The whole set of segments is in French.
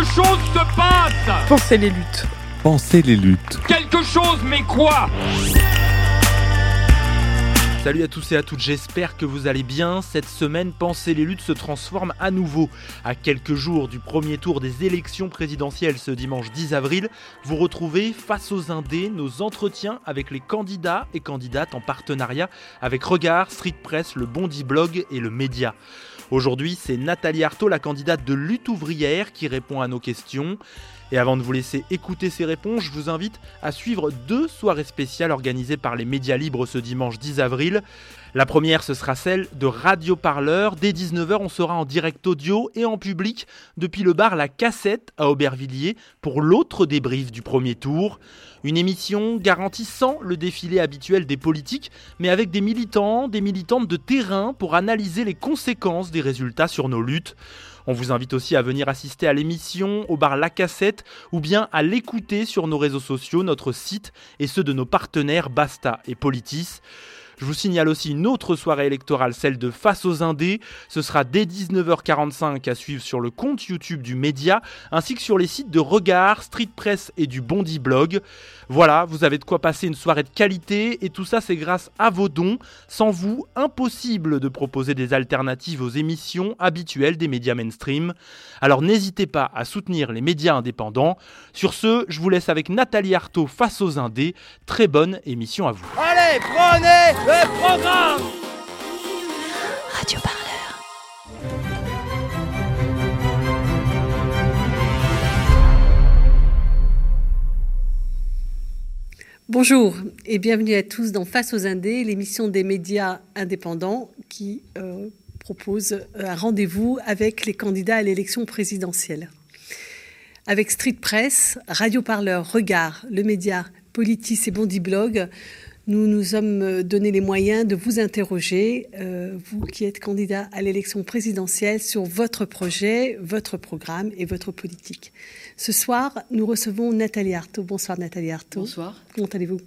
Quelque chose se passe Pensez les luttes. Pensez les luttes. Quelque chose, mais quoi? Salut à tous et à toutes, j'espère que vous allez bien. Cette semaine, Pensez les luttes se transforme à nouveau. À quelques jours du premier tour des élections présidentielles ce dimanche 10 avril, vous retrouvez face aux indés nos entretiens avec les candidats et candidates en partenariat avec Regard, Street Press, le Bondi Blog et le Média. Aujourd'hui, c'est Nathalie Arthaud, la candidate de lutte ouvrière, qui répond à nos questions. Et avant de vous laisser écouter ces réponses, je vous invite à suivre deux soirées spéciales organisées par les médias libres ce dimanche 10 avril. La première, ce sera celle de Radio Parleur. Dès 19h, on sera en direct audio et en public depuis le bar La Cassette à Aubervilliers pour l'autre débrief du premier tour. Une émission garantissant le défilé habituel des politiques, mais avec des militants, des militantes de terrain pour analyser les conséquences des résultats sur nos luttes. On vous invite aussi à venir assister à l'émission au bar La Cassette ou bien à l'écouter sur nos réseaux sociaux, notre site et ceux de nos partenaires Basta et Politis. Je vous signale aussi une autre soirée électorale, celle de Face aux Indés. Ce sera dès 19h45 à suivre sur le compte YouTube du Média, ainsi que sur les sites de Regard, Street Press et du Bondi Blog. Voilà, vous avez de quoi passer une soirée de qualité, et tout ça c'est grâce à vos dons. Sans vous, impossible de proposer des alternatives aux émissions habituelles des médias mainstream. Alors n'hésitez pas à soutenir les médias indépendants. Sur ce, je vous laisse avec Nathalie Arthaud face aux Indés. Très bonne émission à vous. Allez, prenez le programme Radio Parleur. Bonjour et bienvenue à tous dans Face aux Indés, l'émission des médias indépendants qui euh, propose un rendez-vous avec les candidats à l'élection présidentielle. Avec Street Press, Radio Parleur, Regard, le média Politis et Bondi Blog, nous nous sommes donné les moyens de vous interroger, euh, vous qui êtes candidat à l'élection présidentielle, sur votre projet, votre programme et votre politique. Ce soir, nous recevons Nathalie Arthaud. Bonsoir Nathalie Arthaud. Bonsoir. Comment allez-vous?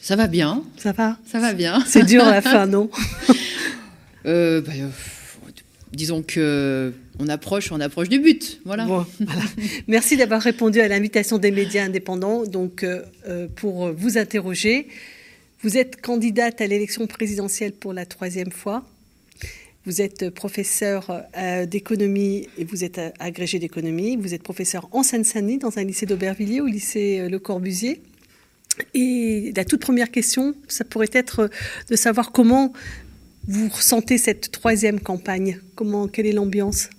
Ça va bien. Ça va? Ça va bien. C'est dur à la fin, non? Euh, bah, euh, disons que on approche, on approche du but. Voilà. Bon, voilà. Merci d'avoir répondu à l'invitation des médias indépendants. Donc, euh, euh, pour vous interroger, vous êtes candidate à l'élection présidentielle pour la troisième fois. Vous êtes professeur euh, d'économie et vous êtes euh, agrégé d'économie. Vous êtes professeur en Seine-Saint-Denis dans un lycée d'Aubervilliers, au lycée euh, Le Corbusier. Et la toute première question, ça pourrait être de savoir comment vous ressentez cette troisième campagne. Comment, quelle est l'ambiance?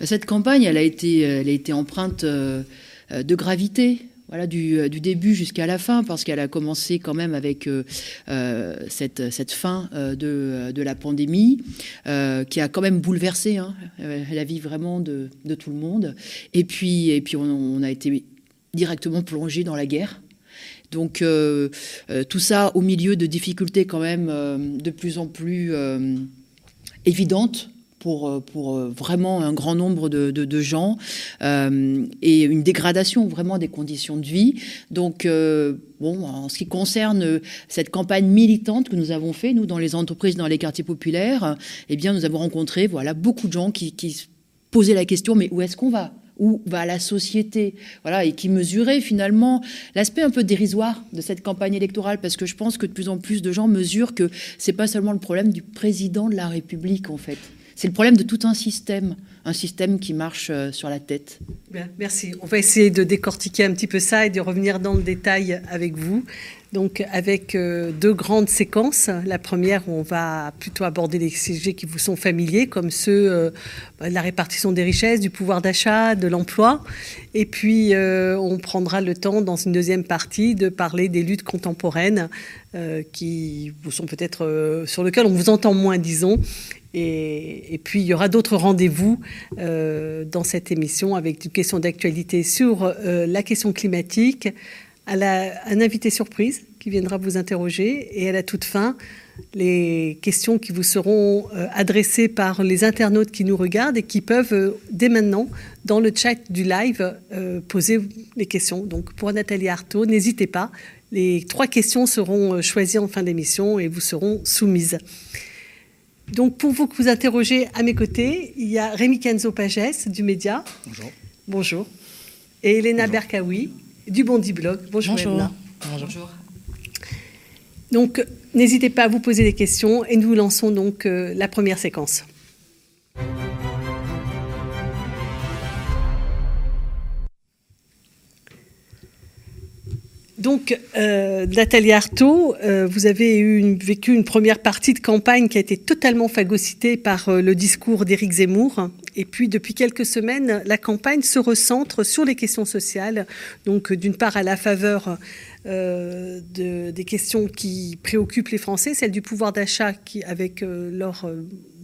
Cette campagne, elle a été, elle a été empreinte de gravité. Voilà, du, euh, du début jusqu'à la fin, parce qu'elle a commencé quand même avec euh, euh, cette, cette fin de, de la pandémie, qui a quand même bouleversé hein, la vie vraiment de, de tout le monde. Et puis, et puis on, on a été directement plongé dans la guerre. Donc tout ça au milieu de difficultés quand même de plus en plus évidentes pour, euh, euh, vraiment un grand nombre de, gens euh, et une dégradation vraiment des conditions de vie. Donc, bon, en ce qui concerne cette campagne militante que nous avons fait, nous, dans les entreprises, dans les quartiers populaires, eh bien, nous avons rencontré voilà, beaucoup de gens qui, qui posaient la question, mais où est-ce qu'on va? Où va la société? Voilà et qui mesurait finalement l'aspect un peu dérisoire de cette campagne électorale parce que je pense que de plus en plus de gens mesurent que c'est pas seulement le problème du président de la République en fait c'est le problème de tout un système un système qui marche sur la tête. merci. On va essayer de décortiquer un petit peu ça et de revenir dans le détail avec vous. Donc avec deux grandes séquences. La première on va plutôt aborder les sujets qui vous sont familiers, comme ceux de la répartition des richesses, du pouvoir d'achat, de l'emploi. Et puis on prendra le temps dans une deuxième partie de parler des luttes contemporaines qui vous sont peut-être sur lesquelles on vous entend moins, disons, et, puis, il y aura d'autres rendez-vous euh, dans cette émission avec une question d'actualité sur euh, la question climatique, à un invité surprise qui viendra vous interroger et à la toute fin, les questions qui vous seront euh, adressées par les internautes qui nous regardent et qui peuvent, dès maintenant, dans le chat du live, poser les questions. Donc, pour Nathalie Artaud, n'hésitez pas. Les trois questions seront choisies en fin d'émission et vous seront soumises. Donc, pour vous que vous interrogez à mes côtés, il y a Rémi Kenzo Pages du Média. Bonjour. Bonjour. Et Elena Berkaoui du Bondi Blog. Bonjour, Bonjour. Bonjour. Donc, n'hésitez pas à vous poser des questions et nous lançons donc euh, la première séquence. Donc, euh, Nathalie Artaud, euh, vous avez vécu une première partie de campagne qui a été totalement phagocytée par euh, le discours d'Éric Zemmour. Et puis, depuis quelques semaines, la campagne se recentre sur les questions sociales. Donc, d'une part, à la faveur des questions qui préoccupent les Français, celle du pouvoir d'achat avec leurs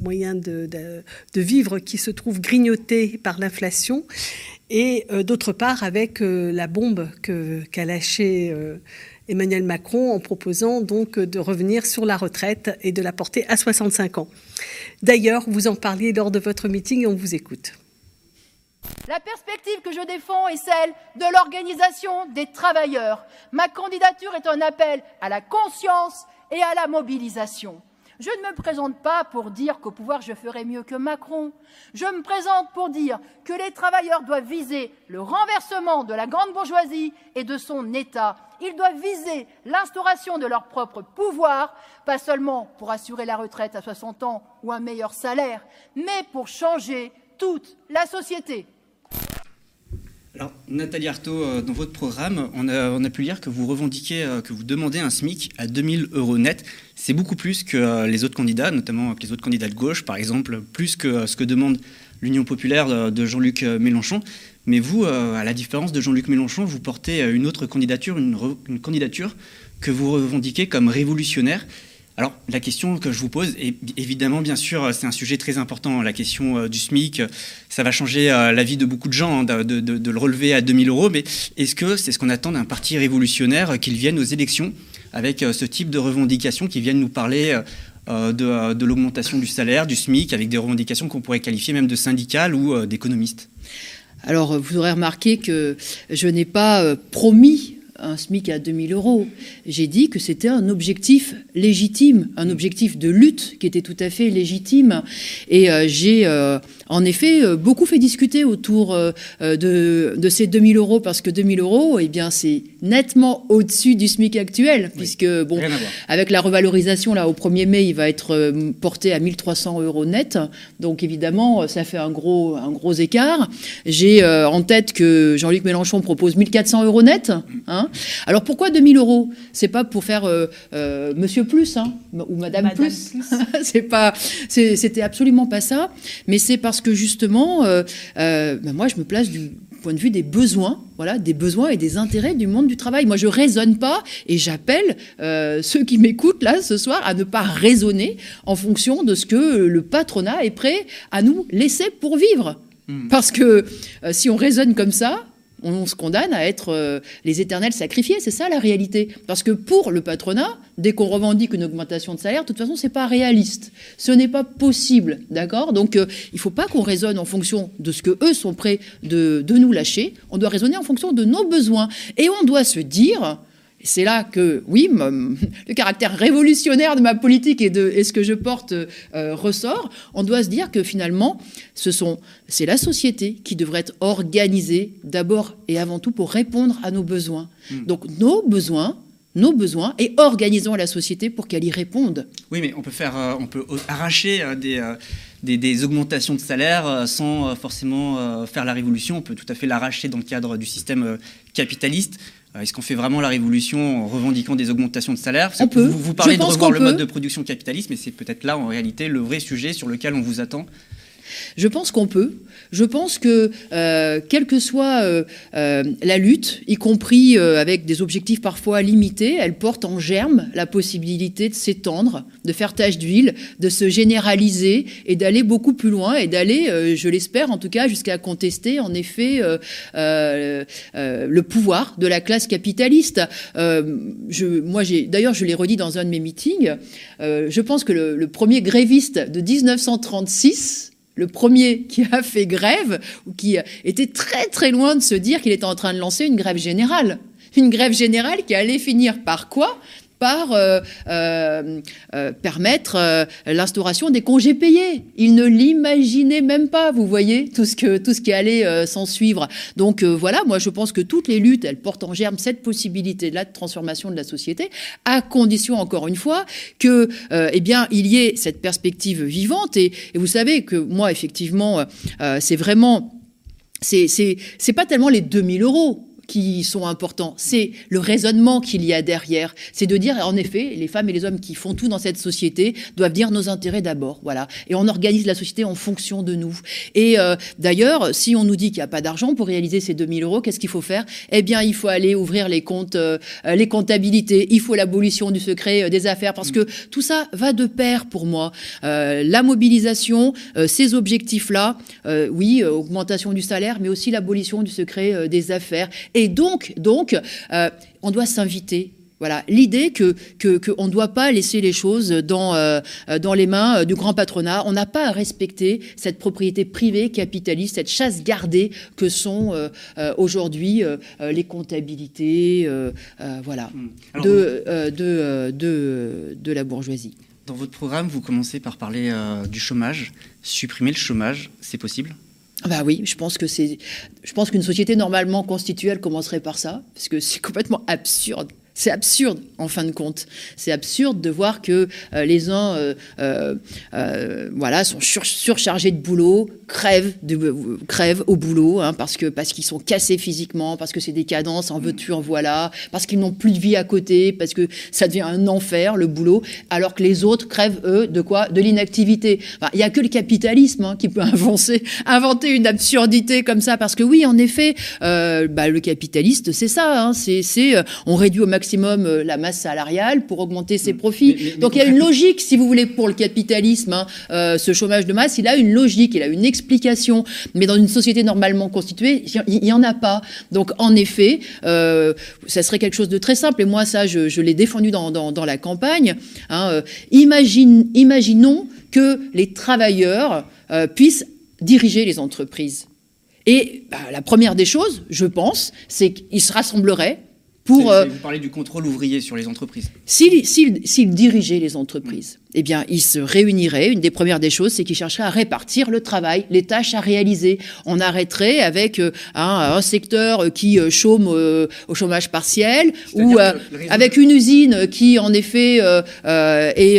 moyens de, vivre qui se trouvent grignotés par l'inflation, et euh, d'autre part avec euh, la bombe qu'a lâchée euh, Emmanuel Macron en proposant donc de revenir sur la retraite et de la porter à 65 ans. D'ailleurs, vous en parliez lors de votre meeting et on vous écoute. La perspective que je défends est celle de l'organisation des travailleurs. Ma candidature est un appel à la conscience et à la mobilisation. Je ne me présente pas pour dire qu'au pouvoir je ferai mieux que Macron. Je me présente pour dire que les travailleurs doivent viser le renversement de la grande bourgeoisie et de son État. Ils doivent viser l'instauration de leur propre pouvoir, pas seulement pour assurer la retraite à 60 ans ou un meilleur salaire, mais pour changer toute la société. Alors, Nathalie Arthaud, euh, dans votre programme, on a, pu lire que vous revendiquez, euh, que vous demandez un SMIC à 2000 euros net. C'est beaucoup plus que euh, les autres candidats, notamment les autres candidats de gauche, par exemple, plus que ce que demande l'Union populaire de Jean-Luc Mélenchon. Mais vous, à la différence de Jean-Luc Mélenchon, vous portez une autre candidature, une candidature que vous revendiquez comme révolutionnaire alors, la question que je vous pose, est, évidemment, bien sûr, c'est un sujet très important, la question euh, du SMIC. Ça va changer euh, la vie de beaucoup de gens hein, de, le relever à 2000 euros, mais est-ce que c'est ce qu'on attend d'un parti révolutionnaire, euh, qu'il vienne aux élections avec ce type de revendications, qu'il vienne nous parler de, de l'augmentation du salaire, du SMIC, avec des revendications qu'on pourrait qualifier même de syndicales ou d'économistes? Alors, vous aurez remarqué que je n'ai pas promis un SMIC à 2000 euros. J'ai dit que c'était un objectif légitime, un objectif de lutte qui était tout à fait légitime. Et euh, j'ai euh, en effet euh, beaucoup fait discuter autour de, de, ces 2000 euros parce que 2000 euros, eh bien, c'est nettement au-dessus du SMIC actuel, puisque bon, avec la revalorisation là au 1er mai, il va être porté à 1300 euros net. Donc évidemment, ça fait un gros, un gros écart. J'ai en tête que Jean-Luc Mélenchon propose 1400 euros net. Hein, alors pourquoi 2000 euros? C'est pas pour faire euh, euh, Monsieur Plus hein, ou Madame, Plus? c'est pas, c'était absolument pas ça. Mais c'est parce que justement, euh, ben moi je me place du point de vue des besoins, voilà, des besoins et des intérêts du monde du travail. Moi, je raisonne pas et j'appelle ceux qui m'écoutent là ce soir à ne pas raisonner en fonction de ce que le patronat est prêt à nous laisser pour vivre. Hmm. Parce que si on raisonne comme ça, on se condamne à être euh, les éternels sacrifiés. C'est ça la réalité. Parce que pour le patronat, dès qu'on revendique une augmentation de salaire, de toute façon, c'est pas réaliste. Ce n'est pas possible, d'accord? Donc, euh, il ne faut pas qu'on raisonne en fonction de ce que eux sont prêts de, de nous lâcher. On doit raisonner en fonction de nos besoins. Et on doit se dire, c'est là que, oui, le caractère révolutionnaire de ma politique et de ce que je porte euh, ressort. On doit se dire que finalement, ce sont, c'est la société qui devrait être organisée d'abord et avant tout pour répondre à nos besoins. Hmm. Donc nos besoins, nos besoins et organisons la société pour qu'elle y réponde. Oui, mais on peut faire, on peut arracher des, des, des, augmentations de salaire sans forcément faire la révolution. On peut tout à fait l'arracher dans le cadre du système capitaliste. Est-ce qu'on fait vraiment la révolution en revendiquant des augmentations de salaire? On peut. Vous, vous parlez de revoir le mode de production capitaliste, mais c'est peut-être là en réalité le vrai sujet sur lequel on vous attend. Je pense qu'on peut. Je pense que, euh, quelle que soit euh, euh, la lutte, y compris avec des objectifs parfois limités, elle porte en germe la possibilité de s'étendre, de faire tache d'huile, de se généraliser et d'aller beaucoup plus loin et d'aller, je l'espère en tout cas, jusqu'à contester en effet le pouvoir de la classe capitaliste. moi, d'ailleurs, je l'ai redit dans un de mes meetings. je pense que le premier gréviste de 1936 le premier qui a fait grève, ou qui était très très loin de se dire qu'il était en train de lancer une grève générale. Une grève générale qui allait finir par quoi? Par euh, euh, euh, permettre l'instauration des congés payés. Il ne l'imaginait même pas, vous voyez, tout ce, que, tout ce qui allait s'en suivre. Donc voilà, moi je pense que toutes les luttes, elles portent en germe cette possibilité-là de transformation de la société, à condition, encore une fois, que, eh bien, il y ait cette perspective vivante. Et, et vous savez que moi, effectivement, c'est vraiment... C'est pas tellement les 2000 euros qui sont importants. C'est le raisonnement qu'il y a derrière. C'est de dire, en effet, les femmes et les hommes qui font tout dans cette société doivent dire nos intérêts d'abord. Voilà. Et on organise la société en fonction de nous. Et euh, d'ailleurs, si on nous dit qu'il n'y a pas d'argent pour réaliser ces 2000 euros, qu'est-ce qu'il faut faire? Eh bien, il faut aller ouvrir les comptes, euh, les comptabilités. Il faut l'abolition du secret euh, des affaires parce que tout ça va de pair pour moi. la mobilisation, ces objectifs-là, oui, augmentation du salaire, mais aussi l'abolition du secret des affaires. Et donc, donc euh, on doit s'inviter voilà, l'idée que qu'on ne doit pas laisser les choses dans euh, dans les mains du grand patronat. On n'a pas à respecter cette propriété privée capitaliste, cette chasse gardée que sont euh, aujourd'hui les comptabilités, voilà, de, de, de de la bourgeoisie. Dans votre programme, vous commencez par parler du chômage. Supprimer le chômage, c'est possible? Bah oui, je pense que c'est, je pense qu'une société normalement constituée, elle commencerait par ça, parce que c'est complètement absurde c'est absurde, en fin de compte. C'est absurde de voir que euh, les uns euh, euh, voilà, sont surchargés de boulot, crèvent, de, crèvent au boulot, hein, parce, que, parce qu'ils sont cassés physiquement, parce que c'est des cadences, en veux-tu, en voilà, parce qu'ils n'ont plus de vie à côté, parce que ça devient un enfer, le boulot, alors que les autres crèvent, eux, de quoi? De l'inactivité. Il n'y a que le capitalisme hein, qui peut inventer, inventer une absurdité comme ça, parce que oui, en effet, bah, le capitaliste, c'est ça, hein, c'est on réduit au maximum euh, la masse salariale pour augmenter ses mm. profits. Donc il y a une logique, si vous voulez, pour le capitalisme. Hein, euh, ce chômage de masse, il a une logique, il a une explication. Mais dans une société normalement constituée, il n'y en a pas. Donc en effet, euh, ça serait quelque chose de très simple. Et moi, ça, je, l'ai défendu dans, la campagne. Hein, imagine, imaginons que les travailleurs puissent diriger les entreprises. Et bah, la première des choses, je pense, c'est qu'ils se rassembleraient pour, euh, vous parlez du contrôle ouvrier sur les entreprises. S'il dirigeait les entreprises, eh bien, il se réunirait. Une des premières des choses, c'est qu'il chercherait à répartir le travail, les tâches à réaliser. On arrêterait avec euh, un, secteur qui euh, chôme au chômage partiel ou avec une usine qui, en effet, est,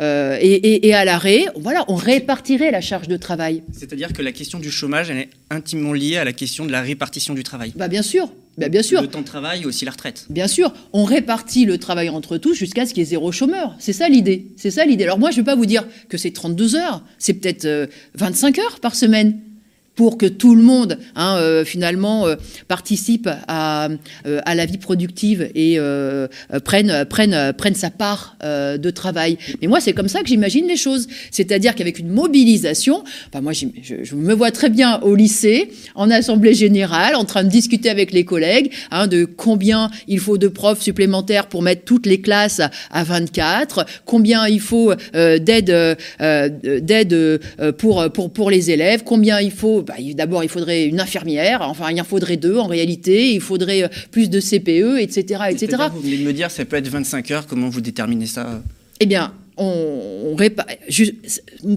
est, à l'arrêt. Voilà, on répartirait la charge de travail. C'est-à-dire que la question du chômage, elle est intimement liée à la question de la répartition du travail. Bah, bien sûr. Ben, bien sûr. Le temps de travail et aussi la retraite. Bien sûr. On répartit le travail entre tous jusqu'à ce qu'il y ait zéro chômeur. C'est ça l'idée. C'est ça l'idée. Alors moi, je ne vais pas vous dire que c'est 32 heures. C'est peut-être 25 euh, heures par semaine pour que tout le monde, hein, euh, finalement, euh, participe à, euh, à, la vie productive et prenne, prenne, prenne sa part de travail. Mais moi, c'est comme ça que j'imagine les choses. C'est-à-dire qu'avec une mobilisation, enfin, moi, je, je, me vois très bien au lycée, en assemblée générale, en train de discuter avec les collègues hein, de combien il faut de profs supplémentaires pour mettre toutes les classes à 24, combien il faut d'aide d'aide pour, pour, pour les élèves, combien il faut bah, d'abord, il faudrait une infirmière, enfin, il en faudrait deux en réalité, il faudrait euh, plus de CPE, etc. etc. Vous venez de me dire, ça peut être 25 heures, comment vous déterminez ça? Eh bien, on,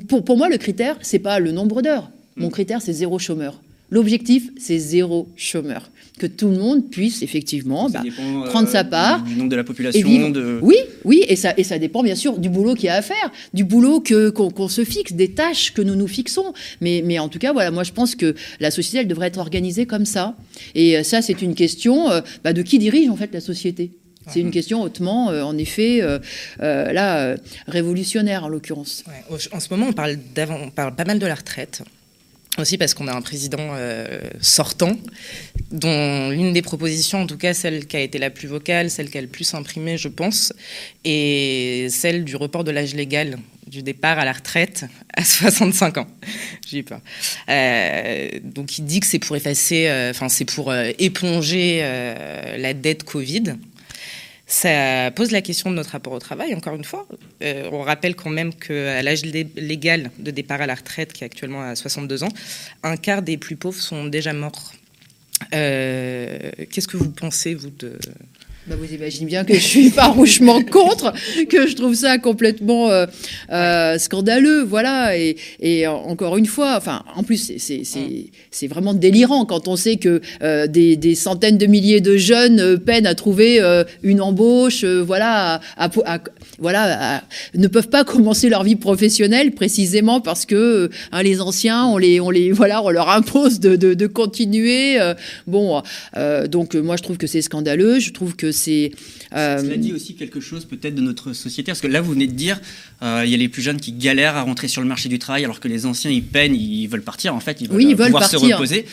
pour, pour, moi, le critère, c'est pas le nombre d'heures. Mon hmm. critère, c'est zéro chômeur. L'objectif, c'est zéro chômeur. Que tout le monde puisse effectivement bah, dépend, euh, prendre sa part. Du nombre de la et population. vivre. De... Oui, oui, et ça, et ça dépend bien sûr du boulot qu'il y a à faire, du boulot que qu'on se fixe, des tâches que nous nous fixons. Mais, mais en tout cas, voilà, moi je pense que la société, elle devrait être organisée comme ça. Et euh, ça, c'est une question euh, bah, de qui dirige en fait la société. C'est une question hautement, euh, en effet, euh, euh, là, euh, révolutionnaire en l'occurrence. Ouais, en ce moment, on parle, d'avant- on parle pas mal de la retraite. Aussi parce qu'on a un président euh, sortant, dont l'une des propositions, en tout cas celle qui a été la plus vocale, celle qui a le plus imprimé, je pense, est celle du report de l'âge légal du départ à la retraite à 65 ans. J'ai eu peur. Euh, donc il dit que c'est pour effacer, euh, enfin c'est pour euh, éponger la dette Covid. Ça pose la question de notre rapport au travail, encore une fois. Euh, on rappelle quand même qu'à l'âge lé- légal de départ à la retraite, qui est actuellement à 62 ans, un quart des plus pauvres sont déjà morts. Euh, Qu'est-ce que vous pensez, vous, de... Bah, vous imaginez bien que je suis farouchement contre, que je trouve ça complètement euh, euh, scandaleux, voilà. Et, et en- encore une fois, enfin, en plus, c'est- c'est vraiment délirant quand on sait que euh, des, des centaines de milliers de jeunes peinent à trouver une embauche, voilà, à, à- à- voilà, à- ne peuvent pas commencer leur vie professionnelle précisément parce que hein, les anciens, on les, on les, voilà, on leur impose de, de, de continuer. bon, donc moi je trouve que c'est scandaleux. Je trouve que c'est euh, Cela dit aussi quelque chose peut-être de notre société, parce que là vous venez de dire, euh, il y a les plus jeunes qui galèrent à rentrer sur le marché du travail, alors que les anciens ils peinent, ils veulent partir en fait, ils veulent, Oui, ils euh, veulent pouvoir se reposer.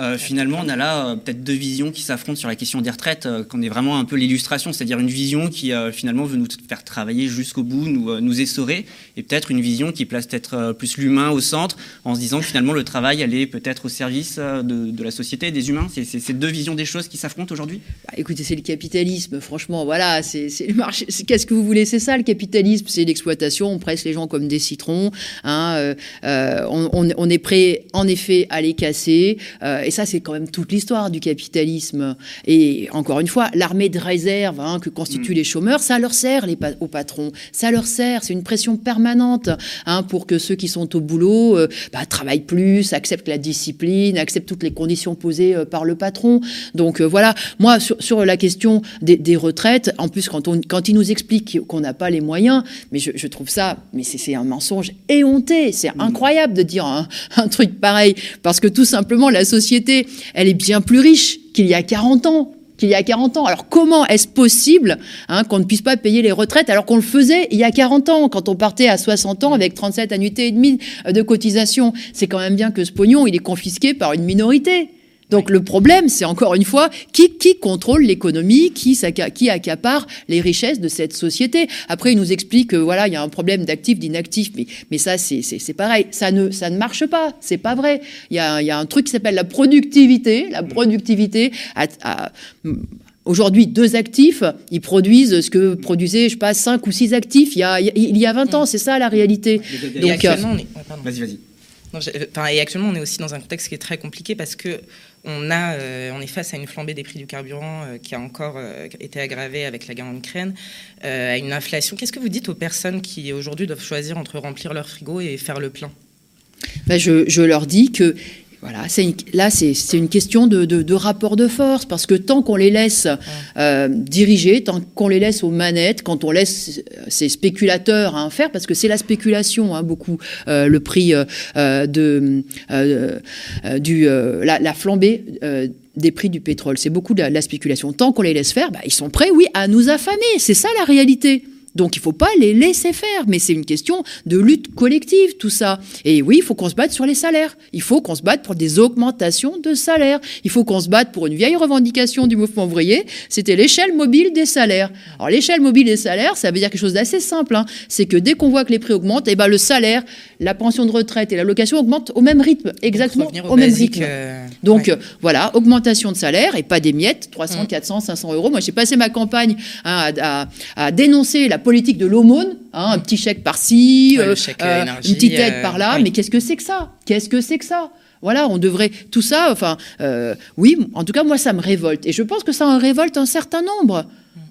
Euh, finalement, on a là euh, peut-être deux visions qui s'affrontent sur la question des retraites, euh, qu'on est vraiment un peu l'illustration, c'est-à-dire une vision qui euh, finalement veut nous faire travailler jusqu'au bout, nous, euh, nous essorer, et peut-être une vision qui place peut-être euh, plus l'humain au centre, en se disant que finalement le travail allait peut-être au service euh, de, de la société, des humains. C'est c'est ces deux visions des choses qui s'affrontent aujourd'hui? Bah, écoutez, c'est le capitalisme, franchement, voilà, c'est le marché. Qu'est-ce que vous voulez C'est ça le capitalisme, c'est l'exploitation. On presse les gens comme des citrons. Hein, euh, euh, on, est prêt, en effet, à les casser. euh, et ça, c'est quand même toute l'histoire du capitalisme. Et encore une fois, l'armée de réserve hein, que constituent les chômeurs, ça leur sert les pa- aux patrons. Ça leur sert. C'est une pression permanente hein, pour que ceux qui sont au boulot bah, travaillent plus, acceptent la discipline, acceptent toutes les conditions posées par le patron. Donc voilà, moi sur, sur la question des, des retraites, en plus quand, on, quand il nous explique qu'on n'a pas les moyens, mais je, je trouve ça, mais c'est c'est un mensonge éhonté, c'est incroyable de dire un, un truc pareil, parce que tout simplement la société, elle est bien plus riche qu'il y a 40 ans. Qu'il y a 40 ans. Alors comment est-ce possible hein, qu'on ne puisse pas payer les retraites alors qu'on le faisait il y a 40 ans quand on partait à 60 ans avec 37 annuités et demie de cotisation C'est quand même bien que ce pognon, il est confisqué par une minorité. Donc le problème, c'est encore une fois qui, qui contrôle l'économie, qui, qui accapare les richesses de cette société. Après, il nous explique que voilà, il y a un problème d'actifs, d'inactifs, mais, mais ça, c'est, c'est, c'est pareil, ça ne, ça ne marche pas, c'est pas vrai. Il y a, il y a un truc qui s'appelle la productivité. La productivité a- a- Aujourd'hui, deux actifs, ils produisent ce que produisaient, je sais pas, cinq ou six actifs il y a, il y a 20 ans. C'est ça la réalité. Donc, actuellement, euh, on est- ouais, pardon. Vas-y, vas-y. Enfin, et actuellement, on est aussi dans un contexte qui est très compliqué parce que on a, euh, on est face à une flambée des prix du carburant euh, qui a encore euh, été aggravée avec la guerre en Ukraine, euh, à une inflation. Qu'est-ce que vous dites aux personnes qui aujourd'hui doivent choisir entre remplir leur frigo et faire le plein? Je, je leur dis que voilà, c'est une- là c'est une question de, de- de rapport de force parce que tant qu'on les laisse euh, diriger, tant qu'on les laisse aux manettes, quand on laisse ces spéculateurs hein, faire, parce que c'est la spéculation hein, beaucoup euh, le prix euh, de du la, la flambée. des prix du pétrole, c'est beaucoup de la, la spéculation. Tant qu'on les laisse faire, bah, ils sont prêts, oui, à nous affamer. C'est ça la réalité. Donc il faut pas les laisser faire, mais c'est une question de lutte collective tout ça. Et oui, il faut qu'on se batte sur les salaires. Il faut qu'on se batte pour des augmentations de salaires. Il faut qu'on se batte pour une vieille revendication du mouvement ouvrier, c'était l'échelle mobile des salaires. Alors l'échelle mobile des salaires, ça veut dire quelque chose d'assez simple. hein. C'est que dès qu'on voit que les prix augmentent, et ben le salaire, la pension de retraite et l'allocation augmentent au même rythme, exactement au, au même rythme. euh, Donc ouais. euh, voilà, augmentation de salaire et pas des miettes, 300, Mm. 400, 500 euros. Moi, j'ai passé ma campagne hein, à, à- à dénoncer la politique de l'aumône, hein, un petit chèque par-ci, Ouais, euh, chèque, euh, énergie, une petite aide euh, par-là. oui. Mais qu'est-ce que c'est que ça? Qu'est-ce que c'est que ça? Voilà, on devrait tout ça. Enfin, euh, oui, en tout cas, moi, ça me révolte, et je pense que ça en révolte un certain nombre.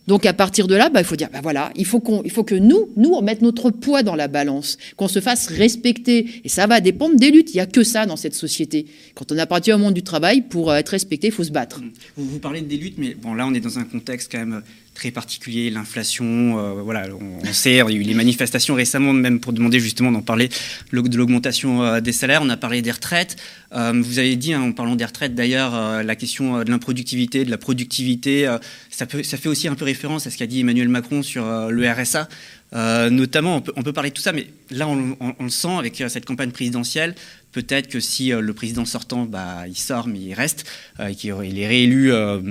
Donc à partir de là, bah, il faut dire, bah voilà, il faut, qu'on, il faut que nous, nous, on mette notre poids dans la balance, qu'on se fasse respecter. Et ça va dépendre des luttes. Il n'y a que ça dans cette société. Quand on appartient au monde du travail, pour être respecté, il faut se battre. Vous, vous parlez des luttes, mais bon, là, on est dans un contexte quand même très particulier, l'inflation, euh, voilà, on, sait, il y a eu les manifestations récemment, même pour demander justement d'en parler de l'augmentation euh, des salaires, on a parlé des retraites, euh, vous avez dit, hein, en parlant des retraites d'ailleurs, la question de l'improductivité, de la productivité, ça, fait aussi un peu référence à ce qu'a dit Emmanuel Macron sur le RSA, notamment, on peut, parler de tout ça, mais là, on, le sent avec cette campagne présidentielle, Peut-être que si euh, le président sortant, bah, il sort mais il reste, euh, et qu'il est réélu euh,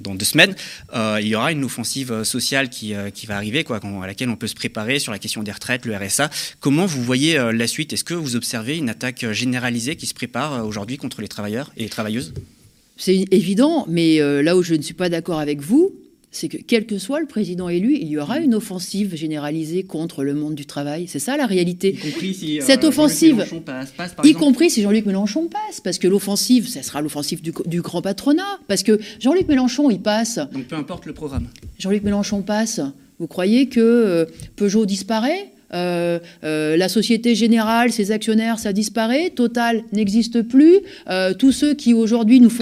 dans deux semaines, il y aura une offensive sociale qui, qui va arriver, quoi, à laquelle on peut se préparer sur la question des retraites, le RSA. Comment vous voyez la suite? Est-ce que vous observez une attaque généralisée qui se prépare aujourd'hui contre les travailleurs et les travailleuses? C'est évident, mais là où je ne suis pas d'accord avec vous, c'est que quel que soit le président élu, il y aura une offensive généralisée contre le monde du travail. C'est ça la réalité. Y compris si, Cette euh, offensive, passe, passe, y compris si Jean-Luc Mélenchon passe, parce que l'offensive, ça sera l'offensive du, du, grand patronat, parce que Jean-Luc Mélenchon, il passe. Donc peu importe le programme. Jean-Luc Mélenchon passe. Vous croyez que euh, Peugeot disparaît? Euh, euh, la Société Générale, ses actionnaires, ça disparaît. Total n'existe plus. Euh, tous ceux qui aujourd'hui nous,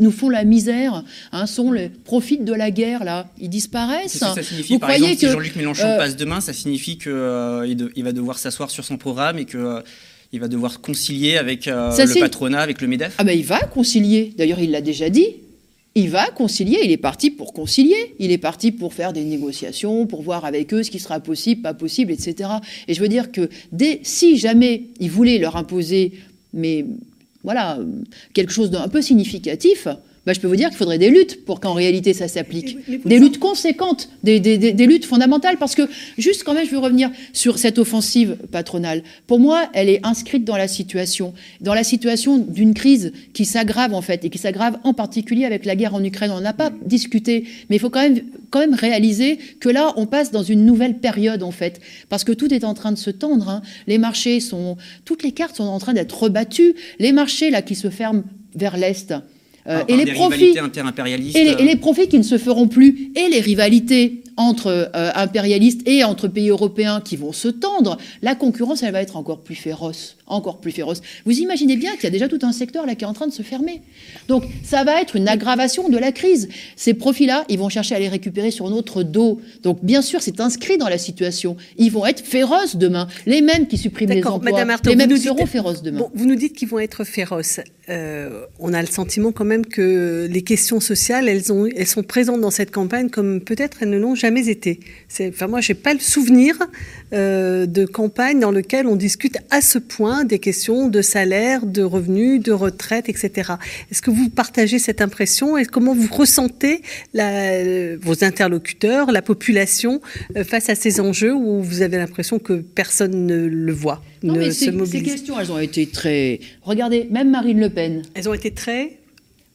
nous, font la misère hein, sont les profitent de la guerre là. Ils disparaissent. Ça, signifie, Vous par exemple, que, si Jean-Luc Mélenchon passe demain, ça signifie qu'il il va devoir s'asseoir sur son programme et que il va devoir concilier avec le patronat, avec le MEDEF Ah ben il va concilier. D'ailleurs, il l'a déjà dit il va concilier, il est parti pour concilier, il est parti pour faire des négociations, pour voir avec eux ce qui sera possible, pas possible, etc. Et je veux dire que dès, si jamais il voulait leur imposer, mais voilà, quelque chose d'un peu significatif, bah, je peux vous dire qu'il faudrait des luttes pour qu'en réalité ça s'applique. Des luttes conséquentes, des, luttes fondamentales. Parce que, juste quand même, je veux revenir sur cette offensive patronale. Pour moi, elle est inscrite dans la situation, dans la situation d'une crise qui s'aggrave en fait, et qui s'aggrave en particulier avec la guerre en Ukraine. On n'a pas discuté, mais il faut quand même, quand même réaliser que là, on passe dans une nouvelle période en fait. Parce que tout est en train de se tendre. Hein. Les marchés sont. Toutes les cartes sont en train d'être rebattues. Les marchés là qui se ferment vers l'Est, euh, et les profits et les, profits qui ne se feront plus et les rivalités entre euh, impérialistes et entre pays européens qui vont se tendre, la concurrence elle va être encore plus féroce, encore plus féroce. Vous imaginez bien qu'il y a déjà tout un secteur là qui est en train de se fermer. Donc ça va être une aggravation de la crise. Ces profits-là, ils vont chercher à les récupérer sur notre dos. Donc bien sûr, c'est inscrit dans la situation. Ils vont être féroces demain. Les mêmes qui suppriment les emplois, Madame les mêmes seront féroces demain. Bon, vous nous dites qu'ils vont être féroces. Euh, on a le sentiment quand même que les questions sociales, elles, ont, elles sont présentes dans cette campagne comme peut-être elles ne l'ont jamais été. Enfin, moi, j'ai pas le souvenir euh, de campagne dans lequel on discute à ce point des questions de salaire, de revenus, de retraite, etc. Est-ce que vous partagez cette impression et comment vous ressentez la, vos interlocuteurs, la population euh, face à ces enjeux où vous avez l'impression que personne ne le voit, non, ne mais se mobilise Ces questions, elles ont été très. Regardez, même Marine Le Pen. Elles ont été très.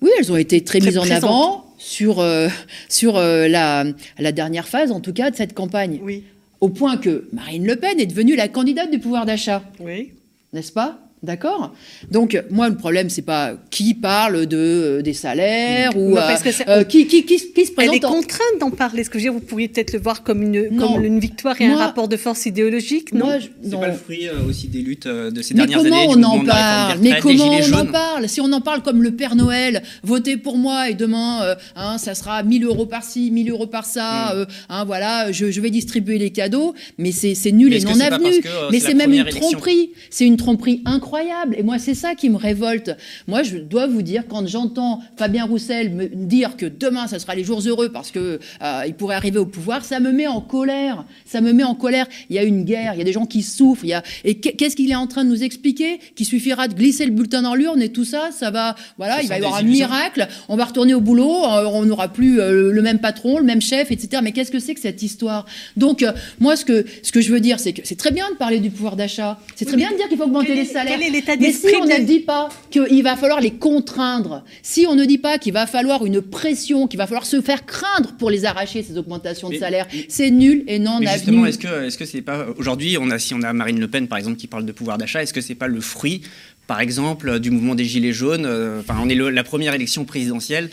Oui, elles ont été très, mises en avant sur, euh, sur euh, la, la, dernière phase, en tout cas, de cette campagne. Oui. Au point que Marine Le Pen est devenue la candidate du pouvoir d'achat. Oui. N'est-ce pas? D'accord? Donc, moi, le problème, c'est pas qui parle de, euh, des salaires ou euh, euh, qui, qui, qui, qui, se présente. Elle est contrainte d'en parler. Ce que je veux dire, vous pourriez peut-être le voir comme une, comme une victoire et un rapport de force idéologique, non? C'est pas le fruit aussi des luttes de ces dernières années. Mais comment on en parle Mais comment on en parle? Si on en parle comme le Père Noël, votez pour moi et demain, hein, ça sera 1000 euros par-ci, 1000 euros par-ça, mm. hein, voilà, je, je, vais distribuer les cadeaux, mais c'est nul et non avenu. Mais c'est même une tromperie. C'est une tromperie incroyable. Et moi, c'est ça qui me révolte. Moi, je dois vous dire, quand j'entends Fabien Roussel me dire que demain, ça sera les jours heureux parce que euh, il pourrait arriver au pouvoir, ça me met en colère. Ça me met en colère. Il y a une guerre, il y a des gens qui souffrent. Il y a... Et qu'est-ce qu'il est en train de nous expliquer? Qu'il suffira de glisser le bulletin dans l'urne et tout ça, ça va. Voilà, il va y avoir un miracle. On va retourner au boulot. Euh, on n'aura plus euh, le même patron, le même chef, etc. Mais qu'est-ce que c'est que cette histoire? Donc, moi, ce que ce que je veux dire, c'est que c'est très bien de parler du pouvoir d'achat. C'est très bien de dire qu'il faut augmenter les salaires. Mais si on ne dit pas qu'il va falloir les contraindre, si on ne dit pas qu'il va falloir une pression, qu'il va falloir se faire craindre pour les arracher ces augmentations de salaire, c'est nul et non avenu. Justement, est-ce que est-ce que c'est pas aujourd'hui on a si on a Marine Le Pen par exemple qui parle de pouvoir d'achat, est-ce que c'est pas le fruit par exemple du mouvement des gilets jaunes euh, Enfin, on est la première élection présidentielle